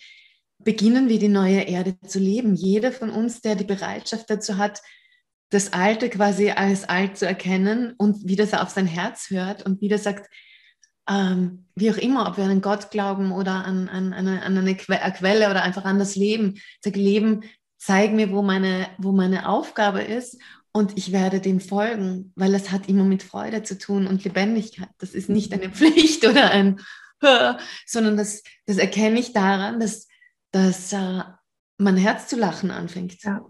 beginnen wir die neue Erde zu leben. Jeder von uns, der die Bereitschaft dazu hat, das Alte quasi als alt zu erkennen und wieder so auf sein Herz hört und wieder sagt, ähm, wie auch immer, ob wir an Gott glauben oder an, an, an eine, an eine Quelle oder einfach an das Leben, sag Leben, zeig mir, wo meine, wo meine Aufgabe ist und ich werde dem folgen, weil es hat immer mit Freude zu tun und Lebendigkeit. Das ist nicht eine [LAUGHS] Pflicht oder ein, sondern das, das erkenne ich daran, dass, dass uh, mein Herz zu lachen anfängt. Ja.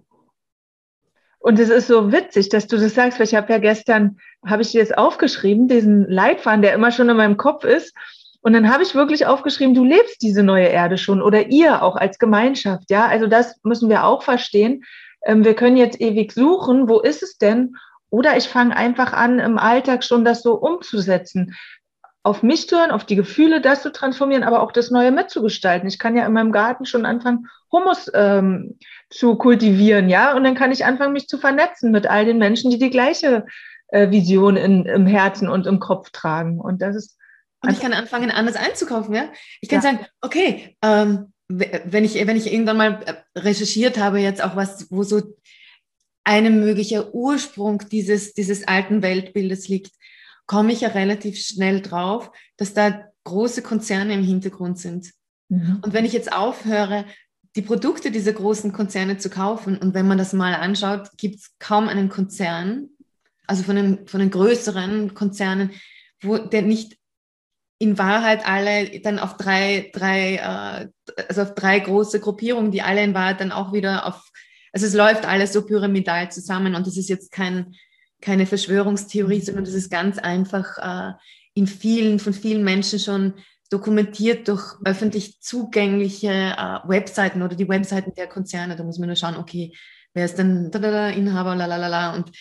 Und es ist so witzig, dass du das sagst, weil ich habe ja gestern, habe ich dir jetzt aufgeschrieben, diesen Leitfaden, der immer schon in meinem Kopf ist. Und dann habe ich wirklich aufgeschrieben, du lebst diese neue Erde schon oder ihr auch als Gemeinschaft. Ja, also das müssen wir auch verstehen, ähm, wir können jetzt ewig suchen, wo ist es denn? Oder ich fange einfach an, im Alltag schon das so umzusetzen. Auf mich zu hören, auf die Gefühle, das zu transformieren, aber auch das Neue mitzugestalten. Ich kann ja in meinem Garten schon anfangen, Humus ähm, zu kultivieren, ja, und dann kann ich anfangen, mich zu vernetzen mit all den Menschen, die die gleiche äh, Vision in, im Herzen und im Kopf tragen. Und das ist. Und ich kann anfangen, anders einzukaufen, ja. Ich kann ja. sagen, okay, ähm, wenn ich, wenn ich irgendwann mal äh, recherchiert habe, jetzt auch was, wo so ein möglicher Ursprung dieses, dieses alten Weltbildes liegt, komme ich ja relativ schnell drauf, dass da große Konzerne im Hintergrund sind. Mhm. Und wenn ich jetzt aufhöre, die Produkte dieser großen Konzerne zu kaufen, und wenn man das mal anschaut, gibt es kaum einen Konzern, also von den, von den größeren Konzernen, wo der nicht in Wahrheit alle dann auf drei, drei, äh, also auf drei große Gruppierungen, die alle in Wahrheit dann auch wieder auf, also es läuft alles so pyramidal zusammen und das ist jetzt kein, keine Verschwörungstheorie, sondern das ist ganz einfach äh, in vielen, von vielen Menschen schon dokumentiert durch öffentlich zugängliche äh, Webseiten oder die Webseiten der Konzerne. Da muss man nur schauen, okay, wer ist denn da, da, da, Inhaber, la, la, la, la. Und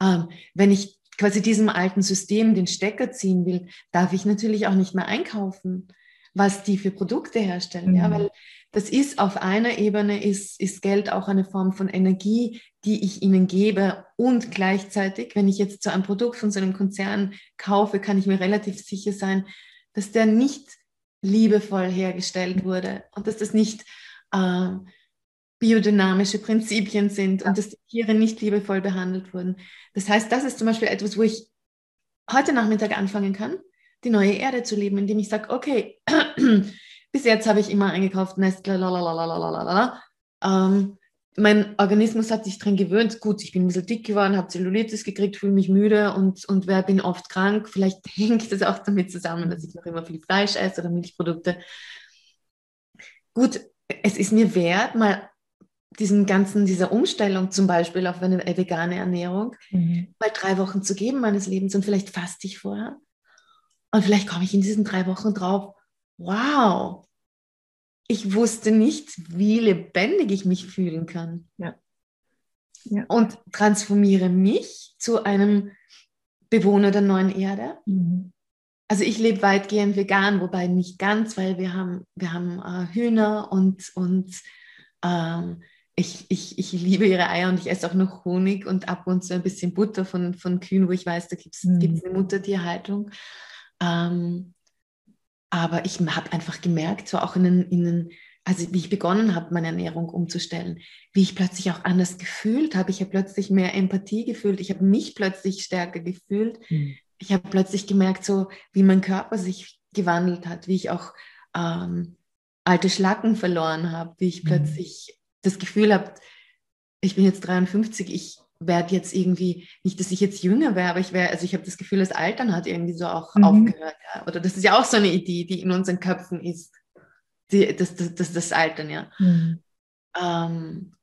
ähm, wenn ich quasi diesem alten System den Stecker ziehen will, darf ich natürlich auch nicht mehr einkaufen, was die für Produkte herstellen. Mhm. Ja, weil das ist auf einer Ebene ist, ist Geld auch eine Form von Energie, die ich ihnen gebe. Und gleichzeitig, wenn ich jetzt so ein Produkt von so einem Konzern kaufe, kann ich mir relativ sicher sein, dass der nicht liebevoll hergestellt wurde und dass das nicht äh, biodynamische Prinzipien sind ja. und dass die Tiere nicht liebevoll behandelt wurden. Das heißt, das ist zum Beispiel etwas, wo ich heute Nachmittag anfangen kann, die neue Erde zu leben, indem ich sage, okay, [CLEARS THROAT] bis jetzt habe ich immer eingekauft Nestle, lalalala. Ähm, mein Organismus hat sich dran gewöhnt. Gut, ich bin ein bisschen dick geworden, habe Zellulitis gekriegt, fühle mich müde und, und wer bin oft krank. Vielleicht [LAUGHS] hängt das auch damit zusammen, dass ich noch immer viel Fleisch esse oder Milchprodukte. Gut, es ist mir wert, mal diesen ganzen, dieser Umstellung zum Beispiel auf eine vegane Ernährung, mhm. mal drei Wochen zu geben meines Lebens und vielleicht faste ich vorher. Und vielleicht komme ich in diesen drei Wochen drauf, wow, ich wusste nicht, wie lebendig ich mich fühlen kann. Ja. Ja. Und transformiere mich zu einem Bewohner der neuen Erde. Mhm. Also ich lebe weitgehend vegan, wobei nicht ganz, weil wir haben, wir haben äh, Hühner und, und ähm, ich, ich, ich liebe ihre Eier und ich esse auch noch Honig und ab und zu ein bisschen Butter von, von Kühen, wo ich weiß, da gibt es mhm. eine Muttertierhaltung. Ähm, aber ich habe einfach gemerkt, so auch in den, in den, also wie ich begonnen habe, meine Ernährung umzustellen, wie ich plötzlich auch anders gefühlt habe. Ich habe plötzlich mehr Empathie gefühlt. Ich habe mich plötzlich stärker gefühlt. Mhm. Ich habe plötzlich gemerkt, so wie mein Körper sich gewandelt hat, wie ich auch ähm, alte Schlacken verloren habe, wie ich mhm. plötzlich das Gefühl habe, ich bin jetzt 53, ich werde jetzt irgendwie, nicht, dass ich jetzt jünger wäre, aber ich wäre, also ich habe das Gefühl, das Altern hat irgendwie so auch mhm. aufgehört. Ja. Oder das ist ja auch so eine Idee, die in unseren Köpfen ist. Die, das, das, das, das Altern, ja. Mhm. Ähm,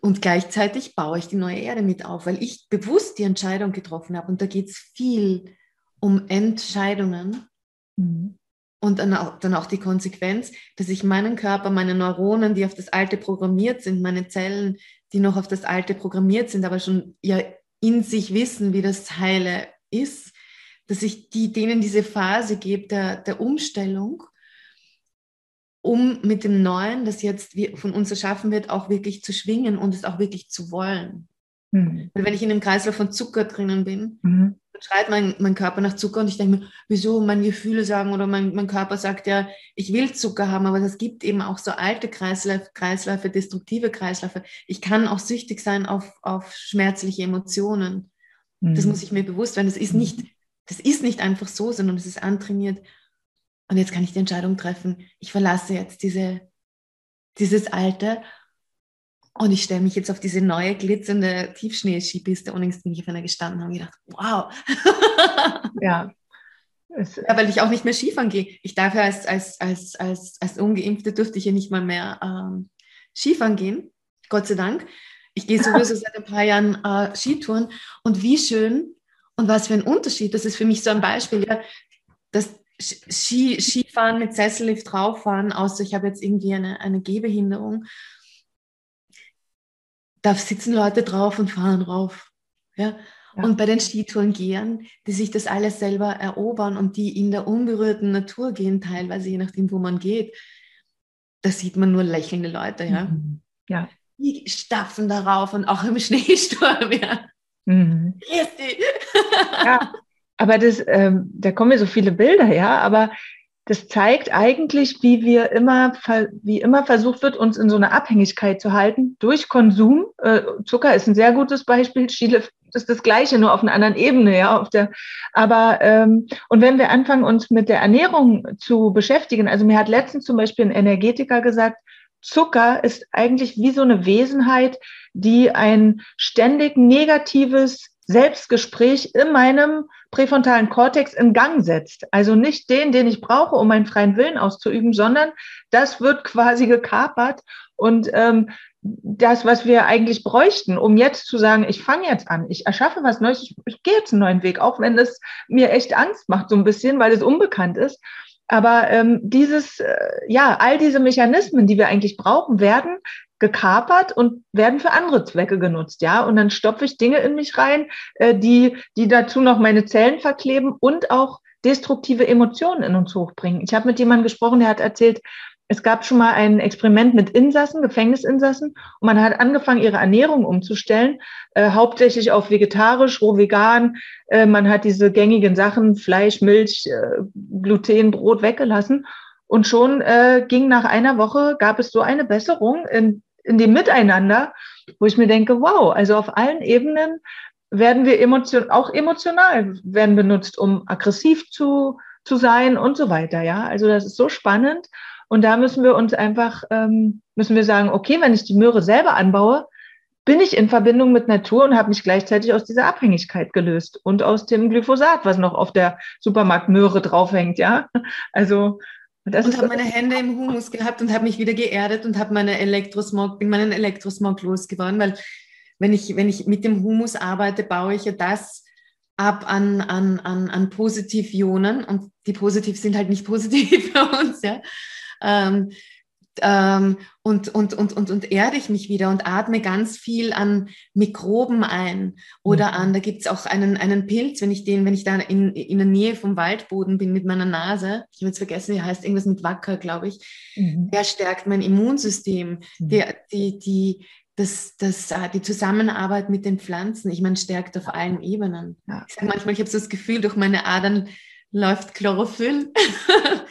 und gleichzeitig baue ich die neue Erde mit auf, weil ich bewusst die Entscheidung getroffen habe. Und da geht es viel um Entscheidungen. Mhm. Und dann auch, dann auch die Konsequenz, dass ich meinen Körper, meine Neuronen, die auf das Alte programmiert sind, meine Zellen, die noch auf das Alte programmiert sind, aber schon ja in sich wissen, wie das Heile ist, dass ich die, denen diese Phase gebe der, der Umstellung, um mit dem Neuen, das jetzt von uns erschaffen wird, auch wirklich zu schwingen und es auch wirklich zu wollen. Mhm. Weil wenn ich in einem Kreislauf von Zucker drinnen bin, mhm schreit mein, mein Körper nach Zucker und ich denke mir, wieso meine Gefühle sagen oder mein, mein Körper sagt ja, ich will Zucker haben, aber es gibt eben auch so alte Kreisläufe, Kreisläufe, destruktive Kreisläufe. Ich kann auch süchtig sein auf, auf schmerzliche Emotionen. Mhm. Das muss ich mir bewusst werden. Das ist nicht, das ist nicht einfach so, sondern es ist antrainiert. Und jetzt kann ich die Entscheidung treffen, ich verlasse jetzt diese, dieses Alte und ich stelle mich jetzt auf diese neue glitzernde Tiefschnee-Skipiste. Unlängst bin ich auf einer gestanden und habe gedacht, wow. [LAUGHS] ja. ja. Weil ich auch nicht mehr Skifahren gehe. Ich darf ja als, als, als, als, als Ungeimpfte dürfte ich ja nicht mal mehr ähm, Skifahren gehen. Gott sei Dank. Ich gehe sowieso [LAUGHS] seit ein paar Jahren äh, Skitouren. Und wie schön und was für ein Unterschied. Das ist für mich so ein Beispiel, ja, das Ski, Skifahren mit Sessellift drauffahren, außer ich habe jetzt irgendwie eine, eine Gehbehinderung da sitzen Leute drauf und fahren rauf. Ja? ja. Und bei den Skitouren gehen, die sich das alles selber erobern und die in der unberührten Natur gehen, teilweise je nachdem, wo man geht, da sieht man nur lächelnde Leute. Ja. Mhm. ja. Die stapfen darauf und auch im [LAUGHS] Schneesturm. Ja. Mhm. ja. Aber das, ähm, da kommen mir so viele Bilder, ja, aber das zeigt eigentlich, wie wir immer, wie immer versucht wird, uns in so eine Abhängigkeit zu halten durch Konsum. Äh, Zucker ist ein sehr gutes Beispiel. Chile ist das Gleiche, nur auf einer anderen Ebene, ja. Auf der, aber ähm, und wenn wir anfangen, uns mit der Ernährung zu beschäftigen, also mir hat letztens zum Beispiel ein Energetiker gesagt, Zucker ist eigentlich wie so eine Wesenheit, die ein ständig negatives Selbstgespräch in meinem präfrontalen Kortex in Gang setzt. Also nicht den, den ich brauche, um meinen freien Willen auszuüben, sondern das wird quasi gekapert und ähm, das, was wir eigentlich bräuchten, um jetzt zu sagen, ich fange jetzt an, ich erschaffe was Neues, ich, ich gehe jetzt einen neuen Weg, auch wenn es mir echt Angst macht, so ein bisschen, weil es unbekannt ist. Aber ähm, dieses, äh, ja, all diese Mechanismen, die wir eigentlich brauchen, werden gekapert und werden für andere Zwecke genutzt, ja. Und dann stopfe ich Dinge in mich rein, äh, die, die dazu noch meine Zellen verkleben und auch destruktive Emotionen in uns hochbringen. Ich habe mit jemandem gesprochen, der hat erzählt, es gab schon mal ein Experiment mit Insassen, Gefängnisinsassen, und man hat angefangen, ihre Ernährung umzustellen, äh, hauptsächlich auf vegetarisch, roh vegan. Äh, man hat diese gängigen Sachen, Fleisch, Milch, äh, Gluten, Brot weggelassen. Und schon äh, ging nach einer Woche, gab es so eine Besserung in in dem Miteinander, wo ich mir denke, wow, also auf allen Ebenen werden wir emotion, auch emotional werden benutzt, um aggressiv zu, zu sein und so weiter. Ja, also das ist so spannend. Und da müssen wir uns einfach, ähm, müssen wir sagen, okay, wenn ich die Möhre selber anbaue, bin ich in Verbindung mit Natur und habe mich gleichzeitig aus dieser Abhängigkeit gelöst und aus dem Glyphosat, was noch auf der Supermarktmöhre draufhängt, ja. Also das und habe meine Hände im Humus gehabt und habe mich wieder geerdet und habe meine Elektrosmog, bin meinen Elektrosmog losgeworden, weil wenn ich, wenn ich mit dem Humus arbeite, baue ich ja das ab an, an, an, an Positivionen und die positiv sind halt nicht [LAUGHS] positiv bei uns, ja. Ähm, ähm, und, und, und, und, und erde ich mich wieder und atme ganz viel an Mikroben ein oder mhm. an, da gibt es auch einen, einen Pilz, wenn ich den, wenn ich da in, in der Nähe vom Waldboden bin mit meiner Nase, ich habe jetzt vergessen, wie heißt irgendwas mit Wacker, glaube ich, mhm. der stärkt mein Immunsystem, mhm. der, die, die, das, das, äh, die Zusammenarbeit mit den Pflanzen, ich meine, stärkt auf allen Ebenen. Ja. Ich sage manchmal, ich habe so das Gefühl, durch meine Adern läuft Chlorophyll.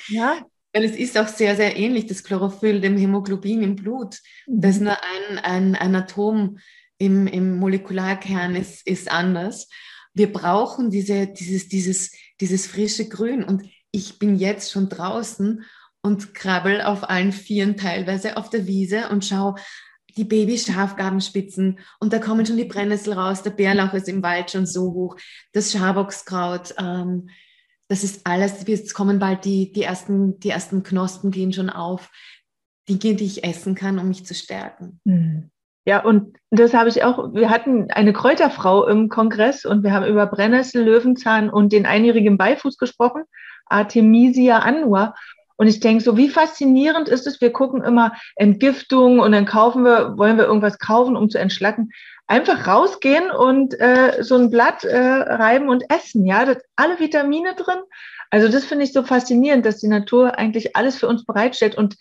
Ja. [LAUGHS] Weil es ist auch sehr, sehr ähnlich, das Chlorophyll, dem Hämoglobin im Blut. Mhm. Das ist nur ein, ein, ein Atom im, im Molekularkern ist, ist anders. Wir brauchen diese, dieses, dieses, dieses frische Grün. Und ich bin jetzt schon draußen und krabbel auf allen Vieren teilweise auf der Wiese und schaue die Baby-Schafgarbenspitzen und da kommen schon die Brennnessel raus, der Bärlauch ist im Wald schon so hoch, das Schaboxkraut, ähm, das ist alles, jetzt kommen bald die, die, ersten, die ersten Knospen gehen schon auf, Dinge, die ich essen kann, um mich zu stärken. Hm. Ja, und das habe ich auch, wir hatten eine Kräuterfrau im Kongress und wir haben über Brennnessel, Löwenzahn und den einjährigen Beifuß gesprochen, Artemisia annua. Und ich denke so, wie faszinierend ist es, wir gucken immer Entgiftung und dann kaufen wir, wollen wir irgendwas kaufen, um zu entschlacken einfach rausgehen und äh, so ein Blatt äh, reiben und essen. Ja, das alle Vitamine drin. Also das finde ich so faszinierend, dass die Natur eigentlich alles für uns bereitstellt und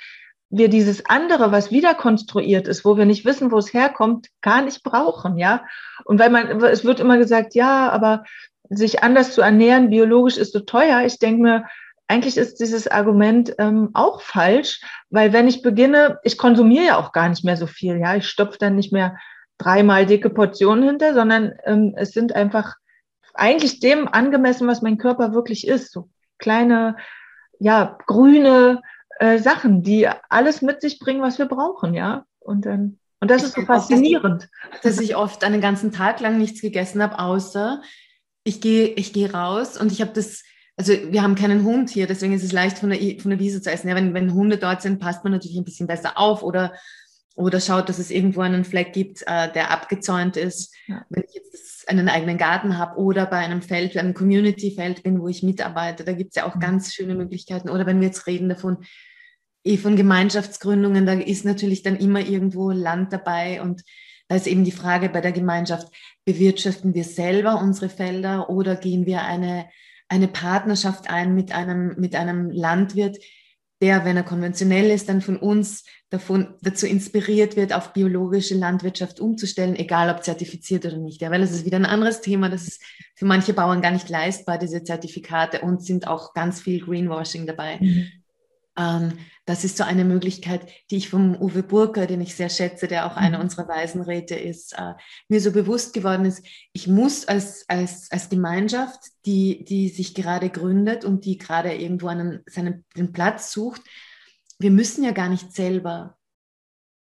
wir dieses andere, was wieder konstruiert ist, wo wir nicht wissen, wo es herkommt, gar nicht brauchen, ja. Und weil man, es wird immer gesagt, ja, aber sich anders zu ernähren, biologisch ist so teuer. Ich denke mir, eigentlich ist dieses Argument ähm, auch falsch, weil wenn ich beginne, ich konsumiere ja auch gar nicht mehr so viel, ja, ich stopfe dann nicht mehr dreimal dicke Portionen hinter, sondern ähm, es sind einfach eigentlich dem angemessen, was mein Körper wirklich ist. So kleine, ja, grüne äh, Sachen, die alles mit sich bringen, was wir brauchen, ja. Und dann, und das ich ist so faszinierend. Oft, dass ich oft einen ganzen Tag lang nichts gegessen habe, außer ich gehe, ich gehe raus und ich habe das, also wir haben keinen Hund hier, deswegen ist es leicht von der, von der Wiese zu essen. Ja, wenn, wenn Hunde dort sind, passt man natürlich ein bisschen besser auf oder oder schaut, dass es irgendwo einen Fleck gibt, äh, der abgezäunt ist. Ja. Wenn ich jetzt einen eigenen Garten habe oder bei einem Feld, einem Community-Feld bin, wo ich mitarbeite, da gibt es ja auch mhm. ganz schöne Möglichkeiten. Oder wenn wir jetzt reden davon, eh von Gemeinschaftsgründungen, da ist natürlich dann immer irgendwo Land dabei und da ist eben die Frage bei der Gemeinschaft, bewirtschaften wir selber unsere Felder oder gehen wir eine, eine Partnerschaft ein mit einem, mit einem Landwirt, der, wenn er konventionell ist, dann von uns davon, dazu inspiriert wird, auf biologische Landwirtschaft umzustellen, egal ob zertifiziert oder nicht. Ja, weil das ist wieder ein anderes Thema. Das ist für manche Bauern gar nicht leistbar, diese Zertifikate und sind auch ganz viel Greenwashing dabei. Mhm. Ähm, das ist so eine Möglichkeit, die ich vom Uwe Burker, den ich sehr schätze, der auch einer mhm. unserer Waisenräte ist, äh, mir so bewusst geworden ist. Ich muss als, als, als Gemeinschaft, die, die sich gerade gründet und die gerade irgendwo einen, seinen den Platz sucht, wir müssen ja gar nicht selber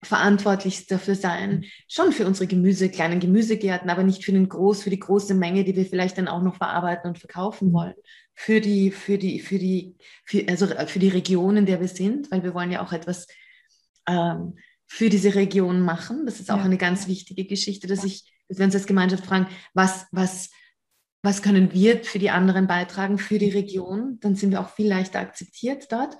verantwortlich dafür sein, mhm. schon für unsere Gemüse, kleinen Gemüsegärten, aber nicht für den groß, für die große Menge, die wir vielleicht dann auch noch verarbeiten und verkaufen mhm. wollen. Für die, für die, für die, für, also für die Region, in der wir sind, weil wir wollen ja auch etwas ähm, für diese Region machen. Das ist auch ja. eine ganz wichtige Geschichte, dass ich, dass wir uns als Gemeinschaft fragen, was, was, was können wir für die anderen beitragen, für die Region? Dann sind wir auch viel leichter akzeptiert dort.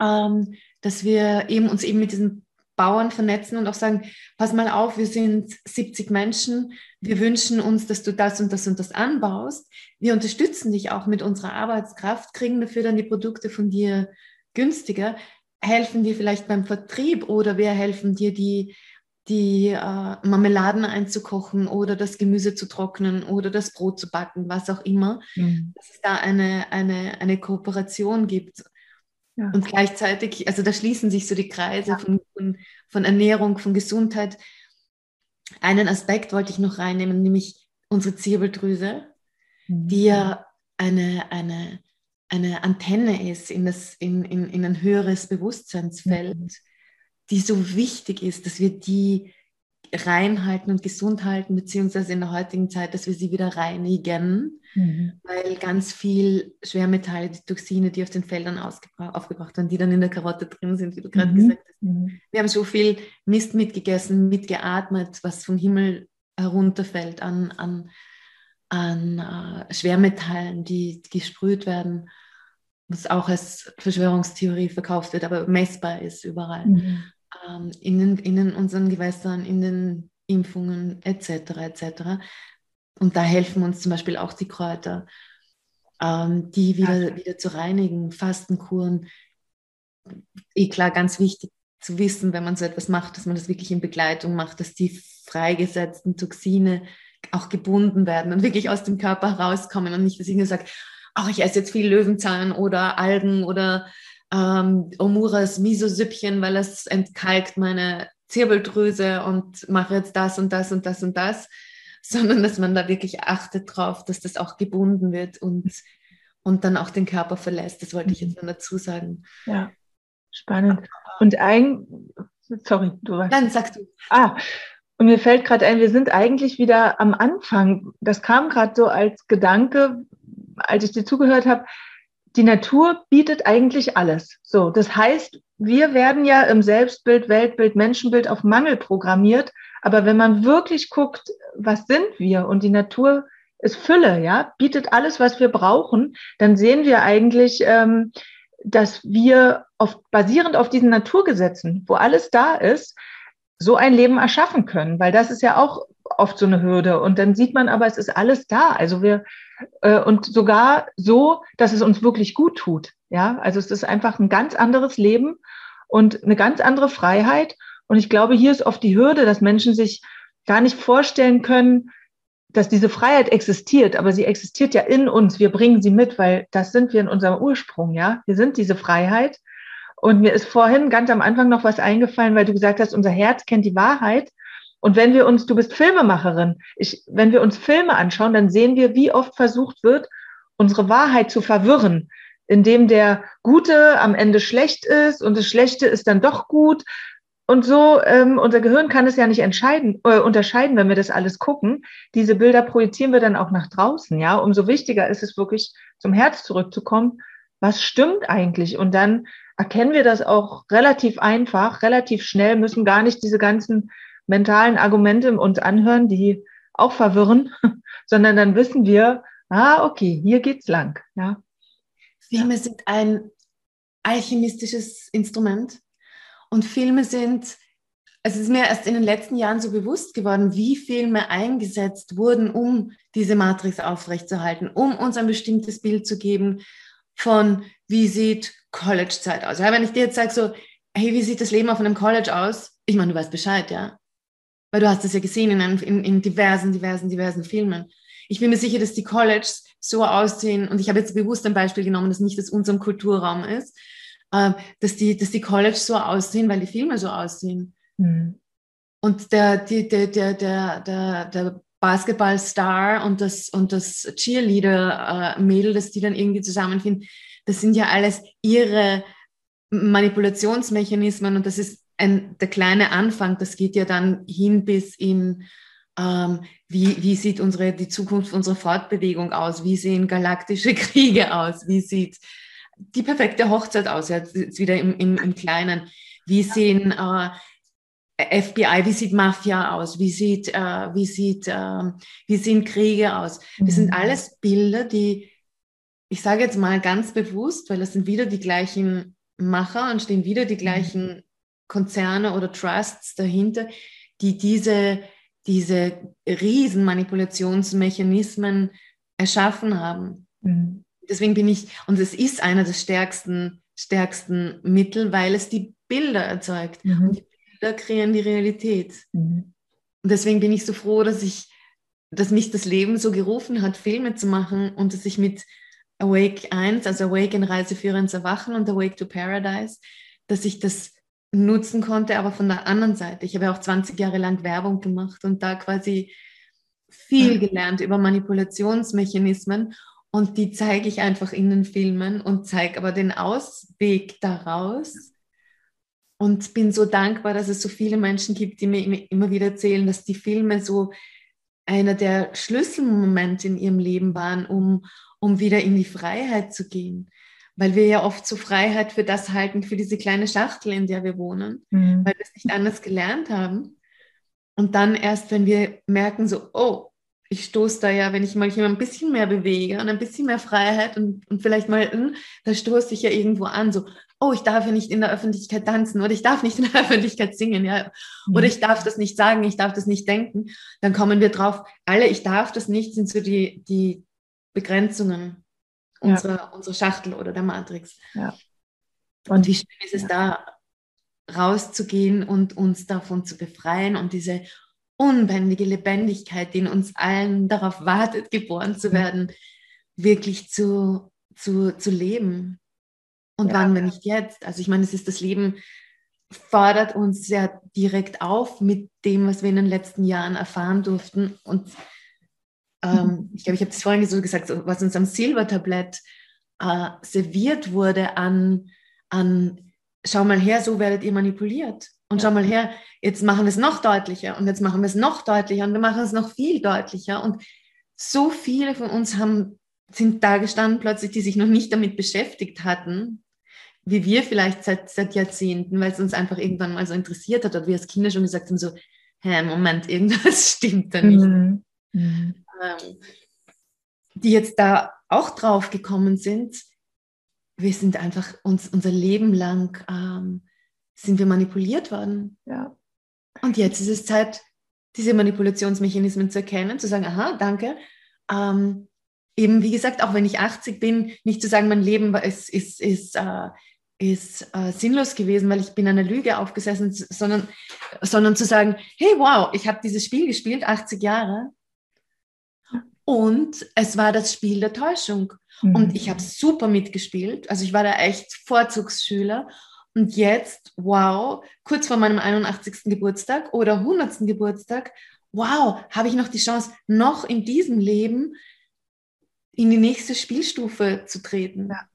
Ähm, dass wir eben uns eben mit diesen Bauern vernetzen und auch sagen, pass mal auf, wir sind 70 Menschen, wir wünschen uns, dass du das und das und das anbaust. Wir unterstützen dich auch mit unserer Arbeitskraft, kriegen dafür dann die Produkte von dir günstiger, helfen dir vielleicht beim Vertrieb oder wir helfen dir, die, die äh, Marmeladen einzukochen oder das Gemüse zu trocknen oder das Brot zu backen, was auch immer, mhm. dass es da eine, eine, eine Kooperation gibt Ja. Und gleichzeitig, also da schließen sich so die Kreise ja. von, von, von, Ernährung, von Gesundheit. Einen Aspekt wollte ich noch reinnehmen, nämlich unsere Zirbeldrüse, mhm. die ja eine, eine, eine Antenne ist in, das, in, in, in ein höheres Bewusstseinsfeld, mhm. die so wichtig ist, dass wir die reinhalten und gesund halten, beziehungsweise in der heutigen Zeit, dass wir sie wieder reinigen, mhm. weil ganz viel Schwermetalle, die Toxine, die auf den Feldern aufgebracht werden, die dann in der Karotte drin sind, wie du gerade mhm. gesagt hast. Mhm. Wir haben so viel Mist mitgegessen, mitgeatmet, was vom Himmel herunterfällt an, an, an uh, Schwermetallen, die gesprüht werden, was auch als Verschwörungstheorie verkauft wird, aber messbar ist überall. Mhm ähm, in, den, in unseren Gewässern, in den Impfungen etc. etc. Und da helfen uns zum Beispiel auch die Kräuter, ähm, die wieder, wieder zu reinigen, Fastenkuren. Eh klar, ganz wichtig zu wissen, wenn man so etwas macht, dass man das wirklich in Begleitung macht, dass die freigesetzten Toxine auch gebunden werden und wirklich aus dem Körper herauskommen und nicht, dass ich nur sage, ach, ich esse jetzt viel Löwenzahn oder Algen oder ähm, Omuras Miso-Süppchen, weil es entkalkt meine Zirbeldrüse und mache jetzt das und das und das und das, [LAUGHS] sondern dass man da wirklich achtet drauf, dass das auch gebunden wird und, und dann auch den Körper verlässt. Das wollte ich jetzt noch dazu sagen. Ja, spannend. Und ein, sorry, du warst. Dann sagst du. Ah, und mir fällt gerade ein, wir sind eigentlich wieder am Anfang. Das kam gerade so als Gedanke, als ich dir zugehört habe die Natur bietet eigentlich alles. So, das heißt, wir werden ja im Selbstbild, Weltbild, Menschenbild auf Mangel programmiert. Aber wenn man wirklich guckt, was sind wir und die Natur ist Fülle, ja, bietet alles, was wir brauchen, dann sehen wir eigentlich, ähm, dass wir auf, basierend auf diesen Naturgesetzen, wo alles da ist, so ein Leben erschaffen können, weil das ist ja auch oft so eine Hürde. Und dann sieht man aber, es ist alles da. Also wir, äh, und sogar so, dass es uns wirklich gut tut. Ja, also es ist einfach ein ganz anderes Leben und eine ganz andere Freiheit. Und ich glaube, hier ist oft die Hürde, dass Menschen sich gar nicht vorstellen können, dass diese Freiheit existiert, aber sie existiert ja in uns. Wir bringen sie mit, weil das sind wir in unserem Ursprung, ja. Wir sind diese Freiheit. Und mir ist vorhin ganz am Anfang noch was eingefallen, weil du gesagt hast, unser Herz kennt die Wahrheit. Und wenn wir uns, du bist Filmemacherin, ich, wenn wir uns Filme anschauen, dann sehen wir, wie oft versucht wird, unsere Wahrheit zu verwirren, indem der Gute am Ende schlecht ist und das Schlechte ist dann doch gut. Und so, ähm, unser Gehirn kann es ja nicht entscheiden, äh, unterscheiden, wenn wir das alles gucken. Diese Bilder projizieren wir dann auch nach draußen, ja. Umso wichtiger ist es wirklich, zum Herz zurückzukommen. Was stimmt eigentlich? Und dann erkennen wir das auch relativ einfach, relativ schnell, müssen gar nicht diese ganzen mentalen Argumente uns anhören, die auch verwirren, [LAUGHS] sondern dann wissen wir, ah, okay, hier geht's lang. Ja. Filme sind ein alchemistisches Instrument und Filme sind, es ist mir erst in den letzten Jahren so bewusst geworden, wie Filme eingesetzt wurden, um diese Matrix aufrechtzuerhalten, um uns ein bestimmtes Bild zu geben von, wie sieht College-Zeit aus. Ja, wenn ich dir jetzt sage so, hey, wie sieht das Leben auf einem College aus? Ich meine, du weißt Bescheid, ja. Weil du hast es ja gesehen in, in, in diversen, diversen, diversen Filmen. Ich bin mir sicher, dass die Colleges so aussehen, und ich habe jetzt bewusst ein Beispiel genommen, das nicht aus unserem Kulturraum ist, äh, dass, die, dass die Colleges so aussehen, weil die Filme so aussehen. Mhm. Und der, die, der, der, der, der, der Basketballstar und das, und das Cheerleader-Mädel, das die dann irgendwie zusammenfinden, das sind ja alles ihre Manipulationsmechanismen und das ist ein, der kleine Anfang, das geht ja dann hin bis in, ähm, wie, wie sieht unsere, die Zukunft unserer Fortbewegung aus? Wie sehen galaktische [LAUGHS] Kriege aus? Wie sieht die perfekte Hochzeit aus? Jetzt wieder im, im, im Kleinen. Wie sehen äh, FBI, wie sieht Mafia aus? Wie sieht, äh, wie sieht, äh, wie sehen Kriege aus? Das sind mhm. alles Bilder, die, ich sage jetzt mal ganz bewusst, weil das sind wieder die gleichen Macher und stehen wieder die mhm. gleichen Konzerne oder Trusts dahinter, die diese, diese riesen Manipulationsmechanismen erschaffen haben. Mhm. Deswegen bin ich, und es ist einer der stärksten, stärksten Mittel, weil es die Bilder erzeugt. Mhm. Und die Bilder kreieren die Realität. Mhm. Und deswegen bin ich so froh, dass ich, dass mich das Leben so gerufen hat, Filme zu machen und dass ich mit Awake 1, also Awake in Reiseführer ins Erwachen und Awake to Paradise, dass ich das nutzen konnte, aber von der anderen Seite. Ich habe ja auch 20 Jahre lang Werbung gemacht und da quasi viel gelernt über Manipulationsmechanismen und die zeige ich einfach in den Filmen und zeige aber den Ausweg daraus und bin so dankbar, dass es so viele Menschen gibt, die mir immer wieder erzählen, dass die Filme so einer der Schlüsselmomente in ihrem Leben waren, um, um wieder in die Freiheit zu gehen. Weil wir ja oft so Freiheit für das halten, für diese kleine Schachtel, in der wir wohnen, mhm. weil wir es nicht anders gelernt haben. Und dann erst, wenn wir merken, so, oh, ich stoße da ja, wenn ich mal ein bisschen mehr bewege und ein bisschen mehr Freiheit und, und vielleicht mal, hm, da stoße ich ja irgendwo an, so, oh, ich darf ja nicht in der Öffentlichkeit tanzen oder ich darf nicht in der [LAUGHS] Öffentlichkeit singen, ja, mhm. oder ich darf das nicht sagen, ich darf das nicht denken, dann kommen wir drauf, alle, ich darf das nicht, sind so die, die Begrenzungen unserer, ja. unserer Schachtel oder der Matrix. Ja. Und wie schön ist es da, rauszugehen und uns davon zu befreien und diese unbändige Lebendigkeit, die in uns allen darauf wartet, geboren zu werden, wirklich zu, zu, zu leben. Und ja. wann, wenn nicht jetzt? Also ich meine, es ist das Leben, fordert uns sehr direkt auf mit dem, was wir in den letzten Jahren erfahren durften. Und ähm, ich glaube, ich habe das vorhin so gesagt, was uns am Silbertablett äh, serviert wurde an, an, schau mal her, so werdet ihr manipuliert. Und schau mal her, jetzt machen wir es noch deutlicher und jetzt machen wir es noch deutlicher und wir machen es noch viel deutlicher. Und so viele von uns haben, sind da gestanden plötzlich, die sich noch nicht damit beschäftigt hatten, wie wir vielleicht seit, seit Jahrzehnten, weil es uns einfach irgendwann mal so interessiert hat oder wir als Kinder schon gesagt haben, so, hä, Moment, irgendwas [LAUGHS] stimmt da nicht. Mhm. Mhm. Ähm, die jetzt da auch drauf gekommen sind, wir sind einfach uns unser Leben lang ähm, sind wir manipuliert worden. Ja. Und jetzt ist es Zeit, diese Manipulationsmechanismen zu erkennen, zu sagen, aha, danke. Ähm, eben, wie gesagt, auch wenn ich 80 bin, nicht zu sagen, mein Leben ist, ist, ist, äh, ist äh, sinnlos gewesen, weil ich bin einer Lüge aufgesessen, sondern, sondern zu sagen, hey, wow, ich habe dieses Spiel gespielt, 80 Jahre. Und es war das Spiel der Täuschung. Mhm. Und ich habe super mitgespielt. Also ich war da echt Vorzugsschüler. Und jetzt, wow, kurz vor meinem 81. Geburtstag oder 100. Geburtstag, wow, habe ich noch die Chance, noch in diesem Leben in die nächste Spielstufe zu treten. Ja.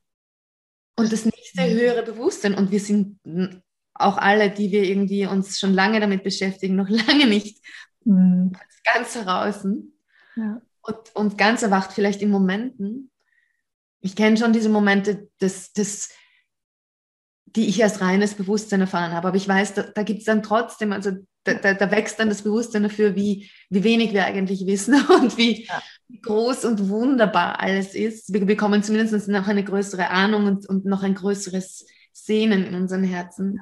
Und das nächste mhm. höhere Bewusstsein. Und wir sind auch alle, die wir irgendwie uns schon lange damit beschäftigen, noch [LAUGHS] lange nicht mhm. ganz heraus. Ja. Und, und ganz erwacht vielleicht in Momenten. Ich kenne schon diese Momente des, des die ich als reines Bewusstsein erfahren habe. Aber ich weiß, da, da gibt es dann trotzdem, also da, da, da, wächst dann das Bewusstsein dafür, wie, wie wenig wir eigentlich wissen [LAUGHS] und wie ja. groß und wunderbar alles ist. Wir bekommen zumindest noch eine größere Ahnung und, und noch ein größeres Sehnen in unseren Herzen.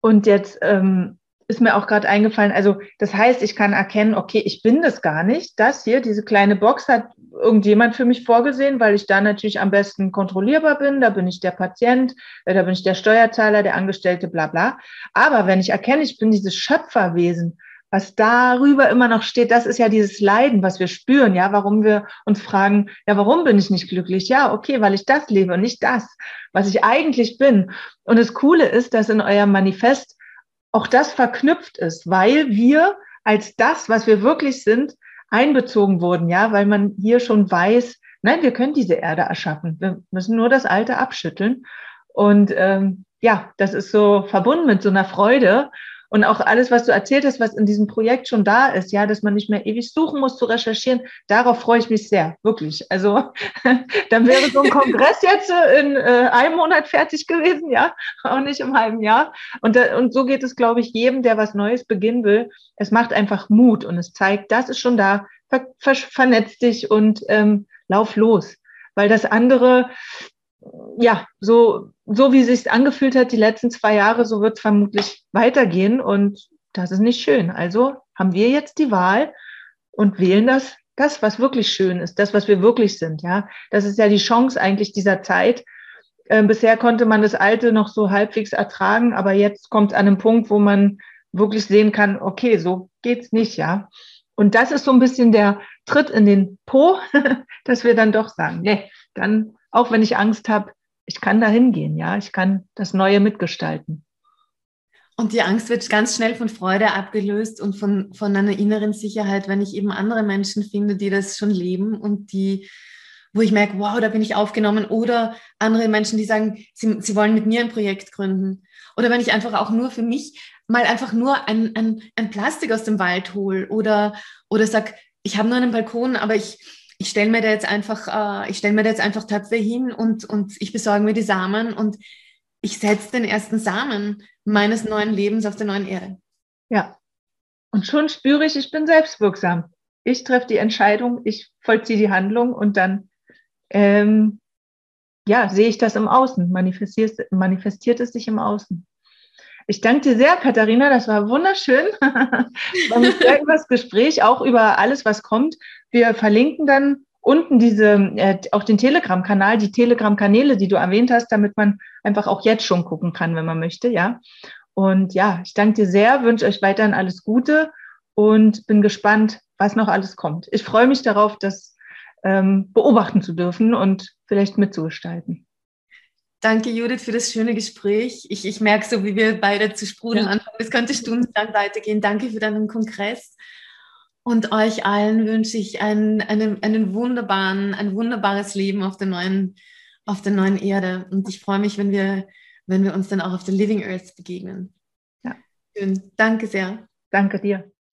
Und jetzt ähm, ist mir auch gerade eingefallen, also das heißt, ich kann erkennen, okay, ich bin das gar nicht. Das hier, diese kleine Box hat irgendjemand für mich vorgesehen, weil ich da natürlich am besten kontrollierbar bin. Da bin ich der Patient, äh, da bin ich der Steuerzahler, der Angestellte, bla bla. Aber wenn ich erkenne, ich bin dieses Schöpferwesen, was darüber immer noch steht, das ist ja dieses Leiden, was wir spüren, ja, warum wir uns fragen, ja, warum bin ich nicht glücklich? Ja, okay, weil ich das lebe und nicht das, was ich eigentlich bin. Und das Coole ist, dass in eurem Manifest auch das verknüpft ist, weil wir als das, was wir wirklich sind, einbezogen wurden, ja, weil man hier schon weiß, nein, wir können diese Erde erschaffen. Wir müssen nur das Alte abschütteln. Und ähm, ja, das ist so verbunden mit so einer Freude. Und auch alles, was du erzählt hast, was in diesem Projekt schon da ist, ja, dass man nicht mehr ewig suchen muss zu recherchieren, darauf freue ich mich sehr, wirklich. Also [LAUGHS] dann wäre so ein Kongress jetzt in äh, einem Monat fertig gewesen, ja, [LAUGHS] auch nicht im halben Jahr. Und, da, und so geht es, glaube ich, jedem, der was Neues beginnen will. Es macht einfach Mut und es zeigt, das ist schon da, ver, ver, vernetz dich und ähm, lauf los. Weil das andere, ja, so, so wie es sich angefühlt hat die letzten zwei Jahre, so wird es vermutlich weitergehen und das ist nicht schön. Also haben wir jetzt die Wahl und wählen das, das, was wirklich schön ist, das, was wir wirklich sind, ja. Das ist ja die Chance eigentlich dieser Zeit. Äh, bisher konnte man das Alte noch so halbwegs ertragen, aber jetzt kommt an einem Punkt, wo man wirklich sehen kann, okay, so geht's nicht, ja. Und das ist so ein bisschen der Tritt in den Po, [LAUGHS] dass wir dann doch sagen, nee, dann, auch wenn ich Angst habe, ich kann da hingehen, ja, ich kann das Neue mitgestalten. Und die Angst wird ganz schnell von Freude abgelöst und von, von einer inneren Sicherheit, wenn ich eben andere Menschen finde, die das schon leben und die, wo ich merke, wow, da bin ich aufgenommen. Oder andere Menschen, die sagen, sie, sie wollen mit mir ein Projekt gründen. Oder wenn ich einfach auch nur für mich mal einfach nur ein, ein, ein Plastik aus dem Wald hole oder, oder sag, ich habe nur einen Balkon, aber ich, ich stelle mir da jetzt einfach, äh, ich stelle mir da jetzt einfach Töpfe hin und, und ich besorge mir die Samen und ich setze den ersten Samen meines neuen Lebens auf der neuen Erde. Ja. Und schon spüre ich, ich bin selbstwirksam. Ich treffe die Entscheidung, ich vollziehe die Handlung und dann ähm, ja, sehe ich das im Außen, manifestiert, manifestiert es sich im Außen. Ich danke dir sehr, Katharina. Das war wunderschön. [LAUGHS] war ein sehr übers Gespräch, auch über alles, was kommt. Wir verlinken dann unten diese, äh, auch den Telegram-Kanal, die Telegram-Kanäle, die du erwähnt hast, damit man einfach auch jetzt schon gucken kann, wenn man möchte, ja. Und ja, ich danke dir sehr, wünsche euch weiterhin alles Gute und bin gespannt, was noch alles kommt. Ich freue mich darauf, das ähm, beobachten zu dürfen und vielleicht mitzugestalten. Danke, Judith, für das schöne Gespräch. Ich, ich merke so, wie wir beide zu sprudeln ja. anfangen. Es könnte stundenlang weitergehen. Danke für deinen Kongress. Und euch allen wünsche ich einen, einen, einen wunderbaren, ein wunderbares Leben auf der neuen, auf der neuen Erde. Und ich freue mich, wenn wir, wenn wir uns dann auch auf der Living Earth begegnen. Ja. Schön. Danke sehr. Danke dir.